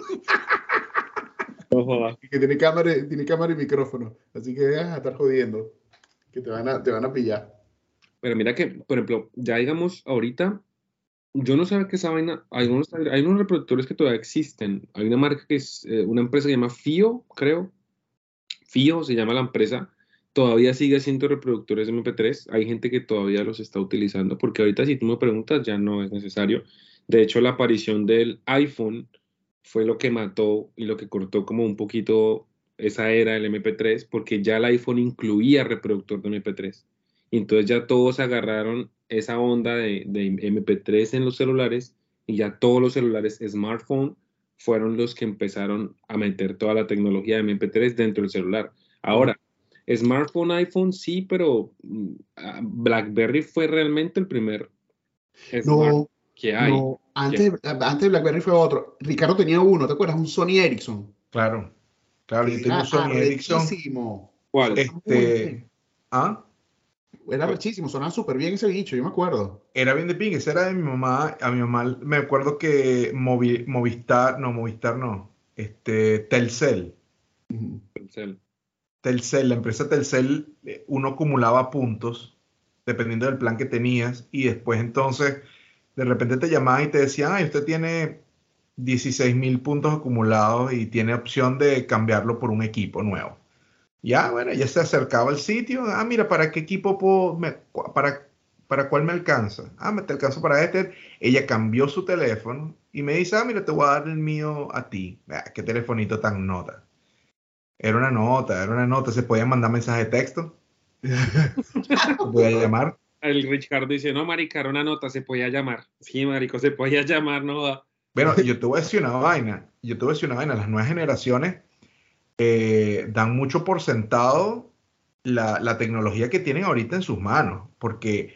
No jodas. que tiene cámara, tiene cámara y micrófono. Así que dejas a estar jodiendo. Que te van a, te van a pillar. Pero mira que, por ejemplo, ya digamos ahorita, yo no sabía que esa vaina, hay unos, hay unos reproductores que todavía existen. Hay una marca que es, eh, una empresa que se llama FIO, creo. FIO se llama la empresa. Todavía sigue haciendo reproductores de MP3. Hay gente que todavía los está utilizando, porque ahorita si tú me preguntas ya no es necesario. De hecho, la aparición del iPhone fue lo que mató y lo que cortó como un poquito esa era del MP3, porque ya el iPhone incluía reproductor de MP3. Y entonces ya todos agarraron esa onda de, de MP3 en los celulares y ya todos los celulares smartphone fueron los que empezaron a meter toda la tecnología de MP3 dentro del celular. Ahora, smartphone, iPhone sí, pero mm, ah, BlackBerry fue realmente el primer No, que hay. no. Antes, antes de BlackBerry fue otro. Ricardo tenía uno, ¿te acuerdas? Un Sony Ericsson. Claro. Claro, yo tengo un Sony Ericsson. arrechísimo. ¿Cuál? Este, ¿ah? Era rechísimo, sonaba súper bien ese bicho, yo me acuerdo. Era bien de ping, ese era de mi mamá. A mi mamá me acuerdo que Movi- Movistar, no, Movistar no, este, Telcel. Telcel. Telcel, la empresa Telcel, eh, uno acumulaba puntos dependiendo del plan que tenías y después entonces de repente te llamaban y te decían, ay, usted tiene 16 mil puntos acumulados y tiene opción de cambiarlo por un equipo nuevo. Ya, bueno, ya se acercaba al sitio, ah, mira, ¿para qué equipo puedo, me- para, para cuál me alcanza? Ah, me te alcanza para este. Ella cambió su teléfono y me dice, ah, mira, te voy a dar el mío a ti. Ah, qué telefonito tan nota. Era una nota, era una nota. Se podían mandar mensajes de texto. [laughs] se podía llamar. El Ricardo dice, no, marica, era una nota, se podía llamar. Sí, marico, se podía llamar, no Bueno, [laughs] yo te voy a decir una vaina. Yo te voy a decir una vaina. Las nuevas generaciones eh, dan mucho por sentado la, la tecnología que tienen ahorita en sus manos. Porque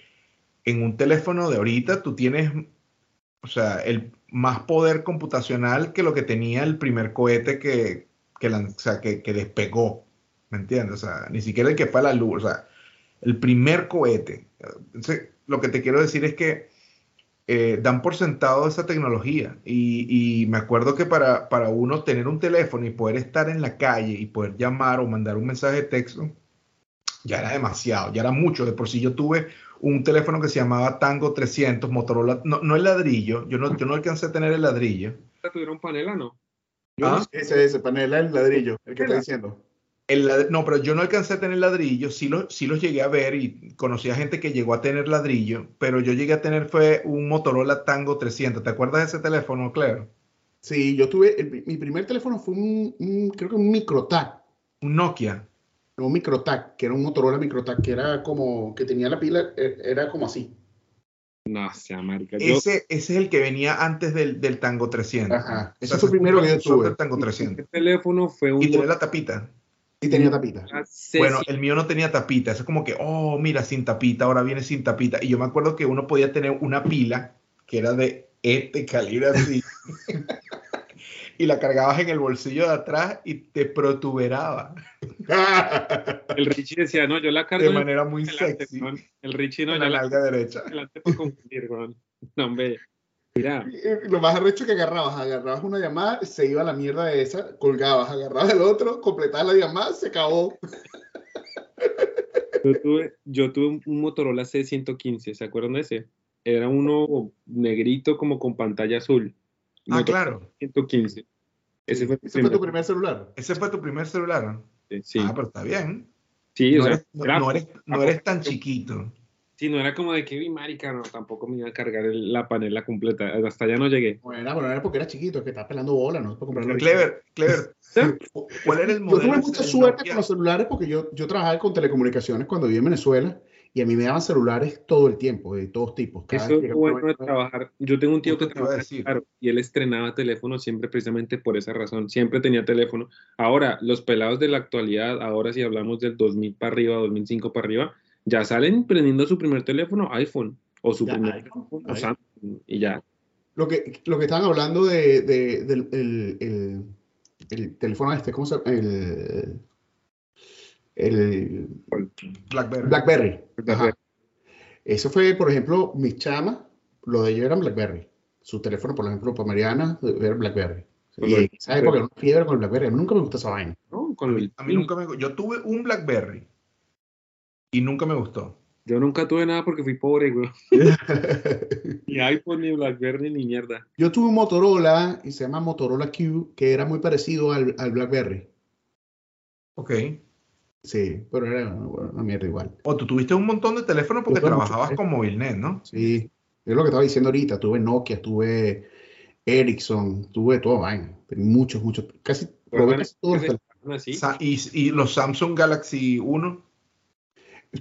en un teléfono de ahorita tú tienes, o sea, el más poder computacional que lo que tenía el primer cohete que, que, que, despegó, ¿me entiendes? O sea, ni siquiera el que fue a la luz, o sea, el primer cohete. Entonces, lo que te quiero decir es que eh, dan por sentado esa tecnología y, y me acuerdo que para, para uno tener un teléfono y poder estar en la calle y poder llamar o mandar un mensaje de texto, ya era demasiado, ya era mucho. De por sí yo tuve un teléfono que se llamaba Tango 300, Motorola, no, no el ladrillo, yo no, yo no alcancé a tener el ladrillo. ¿Tuvieron panela, no? ¿Ah? Ese, ese, panela, el ladrillo, el que está diciendo. El, no, pero yo no alcancé a tener ladrillo, sí, lo, sí los llegué a ver y conocí a gente que llegó a tener ladrillo, pero yo llegué a tener fue un Motorola Tango 300. ¿Te acuerdas de ese teléfono, Claire? Sí, yo tuve, mi primer teléfono fue un, un creo que un Microtac. Un Nokia un Microtac, que era un Motorola Microtac, que era como, que tenía la pila, e, era como así. No, sea marica. Ese, ese es el que venía antes del, del Tango 300. Ajá. Ese fue el primero que yo tuve. El Tango 300. El teléfono fue un... Y tenía la tapita. Sí, tenía tapita. Ah, bueno, el mío no tenía tapita. Es como que, oh, mira, sin tapita, ahora viene sin tapita. Y yo me acuerdo que uno podía tener una pila que era de este calibre así. [laughs] y la cargabas en el bolsillo de atrás y te protuberaba. El Richie decía, no, yo la cargo de manera muy sexy. El Richie no, en la nalga derecha. Delante por confundir, No, hombre. Mira. Lo más arrecho que agarrabas, agarrabas una llamada, se iba a la mierda de esa, colgabas, agarrabas el otro, completabas la llamada, se acabó. Yo tuve, yo tuve un Motorola C115, ¿se acuerdan de ese? Era uno negrito como con pantalla azul. Ah, claro. 115. Ese, fue, tu primer celular. Ese fue tu primer celular. Sí. Ah, pero está bien. Sí, no o sea, eres, no, eres, no eres tan chiquito. Sí, no era como de que vi marica, no, tampoco me iba a cargar la panela completa. Hasta allá no llegué. Bueno, pero no era porque era chiquito, que estaba pelando bola, no para comprarlo. Clever, Clever. ¿Cuál era el modelo? Yo tuve mucha suerte con los celulares porque yo, yo trabajaba con telecomunicaciones cuando viví en Venezuela y a mí me daban celulares todo el tiempo, de todos tipos. Eso es bueno de trabajar. Yo tengo un tío que trabaja claro, y él estrenaba teléfono siempre precisamente por esa razón. Siempre tenía teléfono. Ahora, los pelados de la actualidad, ahora si hablamos del 2000 para arriba, 2005 para arriba, ya salen prendiendo su primer teléfono iPhone o su primer iPhone, o Samsung y ya. Lo que, lo que estaban hablando de, de del el, el, teléfono este, ¿cómo se llama? El, el Blackberry. Blackberry. Eso fue, por ejemplo, mis chamas, lo de ellos eran Blackberry. Su teléfono, por ejemplo, para Mariana, era Blackberry. Y ¿sabes? Porque no fiebre con el Blackberry. A mí nunca me gustó esa vaina. No, con a mí nunca me Yo tuve un Blackberry y nunca me gustó. Yo nunca tuve nada porque fui pobre, güey. [laughs] ni iPhone, ni Blackberry, ni mierda. Yo tuve un Motorola y se llama Motorola Q, que era muy parecido al, al Blackberry. Ok. Sí, pero era una, mierda igual. O tú tuviste un montón de teléfonos porque trabajabas con Movilnet, ¿no? Sí, es lo que estaba diciendo ahorita. Tuve Nokia, tuve Ericsson, tuve todo vaina. Muchos, muchos, casi, todos ¿Y, ¿Y los Samsung Galaxy 1?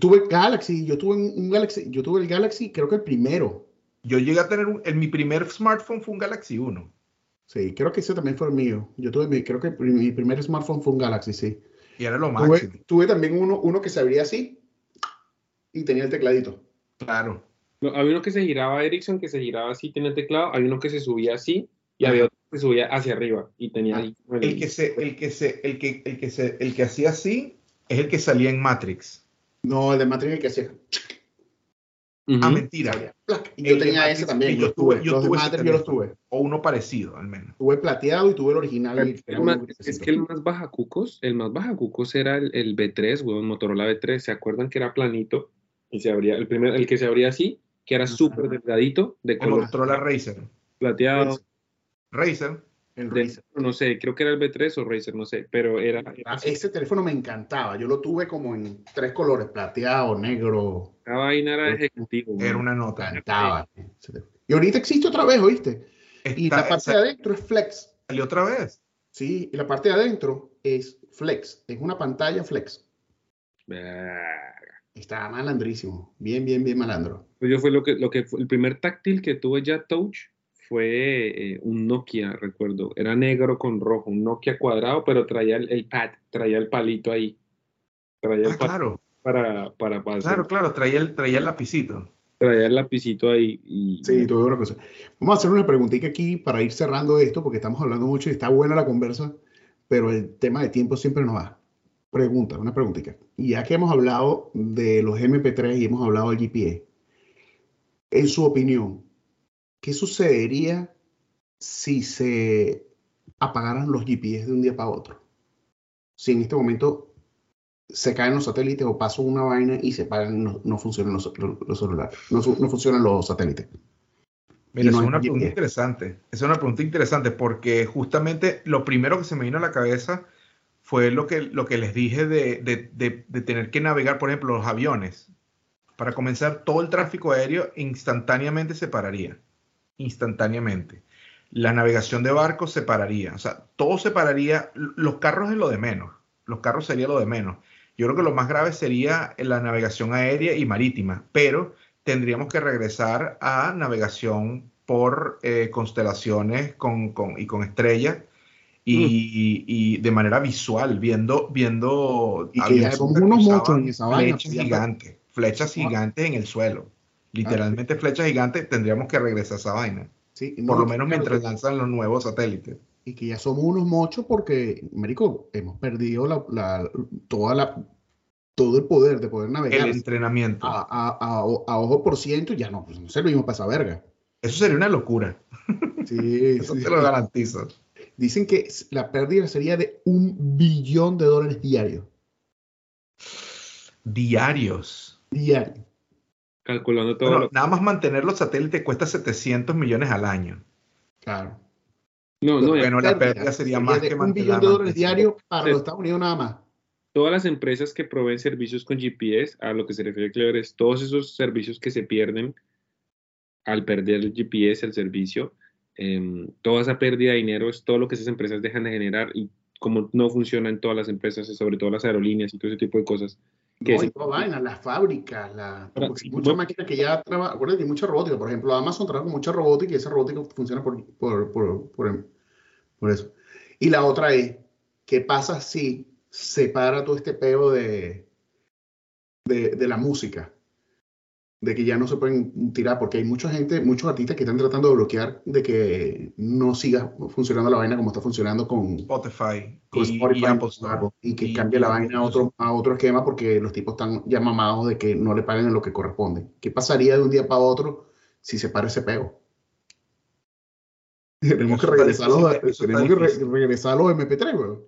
Tuve Galaxy, yo tuve un, Galaxy, yo tuve el Galaxy, creo que el primero. Yo llegué a tener, un, mi primer smartphone fue un Galaxy 1. Sí, creo que ese también fue el mío. Yo tuve, creo que mi primer smartphone fue un Galaxy, sí. Y era lo máximo. Tuve, también uno, uno que se abría así y tenía el tecladito. Claro. había uno que se giraba Ericsson, que se giraba así, tenía el teclado. Había uno que se subía así y había otro que se subía hacia arriba y tenía ahí. El, que se, el que se, el que, el que se, el que hacía así es el que salía en Matrix. No, el de Matrix que hacía. Ah, mentira. Y yo tenía ese también. Yo tuve, yo tuve yo los tuve. O uno parecido, al menos. Tuve plateado y tuve el original. es que el más bajacucos, el más bajacucos era el, el B3, weón, Motorola B3. ¿Se acuerdan que era planito? Y se abría, el primer, el que se abría así, que era súper delgadito, de color. Motorola Razer. Plateado. Razer. El no sé, creo que era el B3 o Razer, no sé, pero era... Ah, ese teléfono me encantaba, yo lo tuve como en tres colores, plateado, negro. La vaina era ejecutivo. Era una nota. Me encantaba. Y ahorita existe otra vez, ¿oíste? y la parte de adentro es flex. ¿Salió otra vez? Sí, y la parte de adentro es flex. Es una pantalla flex. Verga. Está malandrísimo. Bien, bien, bien malandro. Pues yo fue lo que, lo que fue- el primer táctil que tuve ya touch fue eh, un Nokia, recuerdo. Era negro con rojo, un Nokia cuadrado, pero traía el, el pad, traía el palito ahí. Traía el Ah, pad claro, para, para, para hacer- claro, claro, traía el, traía el lapicito. traía el lapicito ahí y Sí, todo una cosa. Vamos a hacer una preguntita aquí para ir cerrando esto, porque estamos hablando mucho y está buena la conversa, pero el tema de tiempo siempre nos va. Pregunta, una preguntita. Ya que hemos hablado de los MP3 y hemos hablado del GPA, en su opinión, ¿qué sucedería si se apagaran los GPS de un día para otro? Si en este momento se caen los satélites o pasa una vaina y se apagan, no, no funcionan los, celulares, no, no funcionan los satélites. Mira, no es una pregunta interesante. Esa es una pregunta interesante porque justamente lo primero que se me vino a la cabeza fue lo que, lo que les dije de, de- de- de tener que navegar, por ejemplo, los aviones. Para comenzar, todo el tráfico aéreo instantáneamente se pararía. Instantáneamente. La navegación de barcos se pararía. O sea, todo se pararía. Los carros es lo de menos. Los carros sería lo de menos. Yo creo que lo más grave sería la navegación aérea y marítima, pero tendríamos que regresar a navegación por eh, constelaciones con, con- y con estrellas y, y de manera visual, viendo, viendo Y que ya unos en esa vaina, flechas gigantes, flechas Ah. gigantes en el suelo. Literalmente flechas gigantes, tendríamos que regresar a esa vaina. Sí, Por lo menos claro, mientras lanzan los nuevos satélites. Y que ya somos unos mochos porque, marico, hemos perdido la, la- toda la, todo el poder de poder navegar El entrenamiento. a, a- a- a ojo por ciento, ya no, pues no servimos para esa verga. Eso sería una locura. Sí, [laughs] Eso sí. te lo garantizo. Dicen que la pérdida sería de un billón de dólares diarios. Diarios. Diario. Calculando todo Bueno, lo- nada más mantener los satélites cuesta 700 millones al año. Claro. No, no, Bueno, la Pérdida sería más de que un billón de dólares diarios para Sí. los Estados Unidos nada más. todas las empresas que proveen servicios con GPS, a lo que se refiere Clever, es todos esos servicios que se pierden al perder el GPS, el servicio, em, toda esa pérdida de dinero es todo lo que esas empresas dejan de generar y como no funciona en todas las empresas, sobre todo las aerolíneas y todo ese tipo de cosas. Que No, y toda vaina, las fábricas, la, sí, hay muchas bueno. máquinas que ya trabajan, acuérdate hay mucha robótica, por ejemplo, Amazon trabaja con mucha robótica y esa robótica funciona por, por, por, por, por eso. Y la otra es, ¿qué pasa si se para todo este peo de, de, de la música? De que ya no se pueden tirar, porque hay mucha gente, muchos artistas que están tratando de bloquear de que no siga funcionando la vaina como está funcionando con, Spotify, con y, Spotify y Apple Store. y que Y- cambie la y vaina a otro, a otro esquema porque los tipos están ya mamados de que no le paguen lo que corresponde. ¿Qué pasaría de un día para otro si se para ese pego? [laughs] Tenemos que regresar a los, tenemos que re- regresar a los MP3, weón.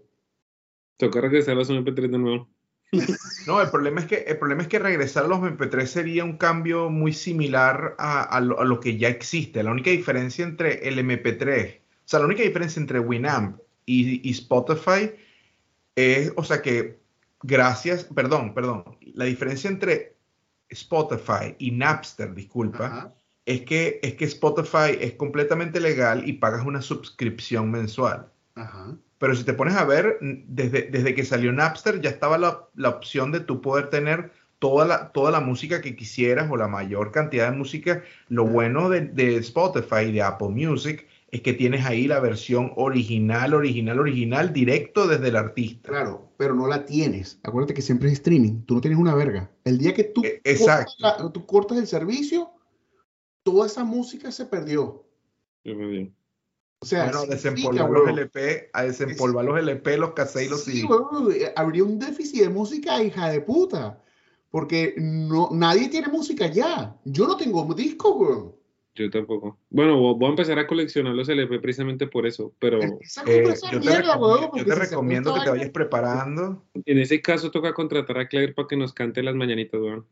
Toca regresar a los MP3 de nuevo. [laughs] No, el problema es que el problema es que regresar a los MP3 sería un cambio muy similar a, a lo, a lo que ya existe. La única diferencia entre el MP3, o sea, la única diferencia entre Winamp y, y Spotify es, o sea, que gracias, perdón, perdón, la diferencia entre Spotify y Napster, disculpa, Ajá. es que es que Spotify es completamente legal y pagas una suscripción mensual. Ajá. Pero si te pones a ver, desde, desde que salió Napster ya estaba la, la opción de tú poder tener toda la, toda la música que quisieras o la mayor cantidad de música. Lo bueno de, de Spotify y de Apple Music es que tienes ahí la versión original, original, original, directo desde el artista. Claro, pero no la tienes. Acuérdate que siempre es streaming. Tú no tienes una verga. El día que tú, E- exacto. cortas, la- tú cortas el servicio, toda esa música se perdió. Me vi. O sea, Bueno, desempolvar los LP, a desempolvar los LP, los cassettes y los Sí, CD. habría un déficit de música, hija de puta. Porque no, nadie tiene música ya. Yo no tengo disco, weón. Yo tampoco. Bueno, voy a empezar a coleccionar los LP precisamente por eso, pero Eh, yo te mierda, recomiendo, weón, yo porque te si se recomiendo que te vayas preparando. en ese caso toca contratar a Claire para que nos cante las mañanitas, weón.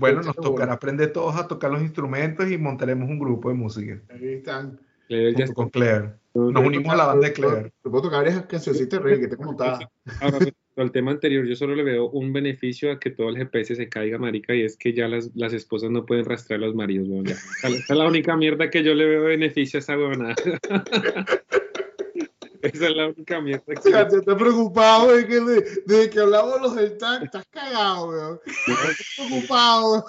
Bueno, nos tocará aprender todos a tocar los instrumentos y montaremos un grupo de música Ahí están. Claire ya junto con Claire. Nos unimos a la banda de Claire. Te puedo tocar varias cancioncitas de reggae que. Ahora, respecto al tema anterior, yo solo le veo un beneficio a que todo el GPS se caiga, marica, y es que ya las, las esposas no pueden rastrear a los maridos, weón. Esa es la única mierda que yo le veo beneficio a esa huevonada. [laughs] Esa es la única mierda que O sea, te estás preocupado de que de, de que hablamos los del tag, estás cagado, weón. Estás preocupado.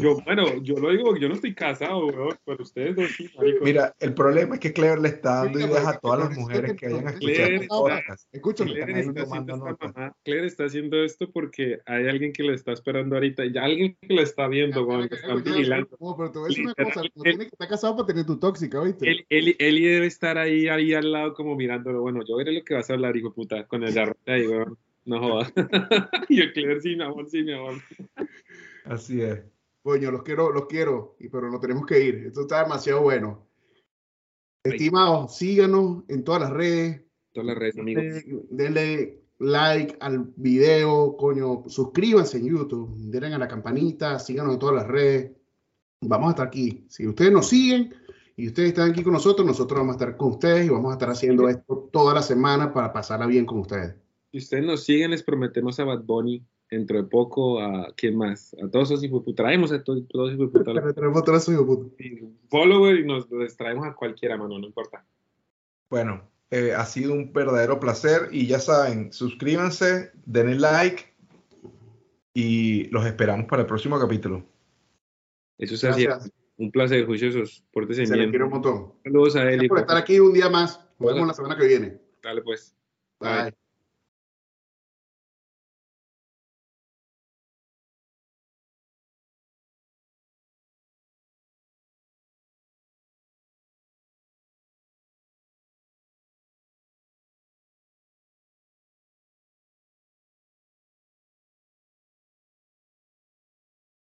Yo, bueno, yo lo digo, yo no estoy casado, weón, pero ustedes dos sí, marico. Mira, el problema es que Clever le está dando Mira, ideas a todas las mujeres que está- podcast. Escúchame. Están ahí está, haciendo esta Claire está haciendo esto porque hay alguien que lo está esperando ahorita, y alguien que lo está viendo, weón, que está vigilando. No, pero te voy a decir una cosa. No tienes que estar casado para tener tu tóxica, ¿viste? Él, Eli, Eli debe estar ahí, ahí al lado como mirándolo. Bueno, yo veré lo que vas a hablar, hijo puta, con el garrote ahí, weón. No jodas. y el Clever, sí, mi amor, sí, mi amor. Así es. Coño, los quiero, los quiero, pero nos tenemos que ir. Esto está demasiado bueno. Estimados, síganos en todas las redes. Todas las redes, amigos. Denle, denle like al video, coño. Suscríbanse en YouTube. Denle a la campanita. Síganos en todas las redes. Vamos a estar aquí. Si ustedes nos siguen y ustedes están aquí con nosotros, nosotros vamos a estar con ustedes y vamos a estar haciendo esto toda la semana para pasarla bien con ustedes. Si ustedes nos siguen, les prometemos a Bad Bunny dentro de poco a quién más, a todos esos hijos traemos a todos todos esos hijos trazo, hijo de puta. follower y nos les traemos a cualquiera, mano, no importa. Bueno, eh, ha sido un verdadero placer y ya saben, suscríbanse, denle like y los esperamos para el próximo capítulo. Eso es así. Gracias. Un placer, juiciosos. Pórtense Se bien. quiere un montón. Saludos a Gracias Eli. por estar aquí un día más. Nos vemos la semana que viene. Dale, pues. Bye.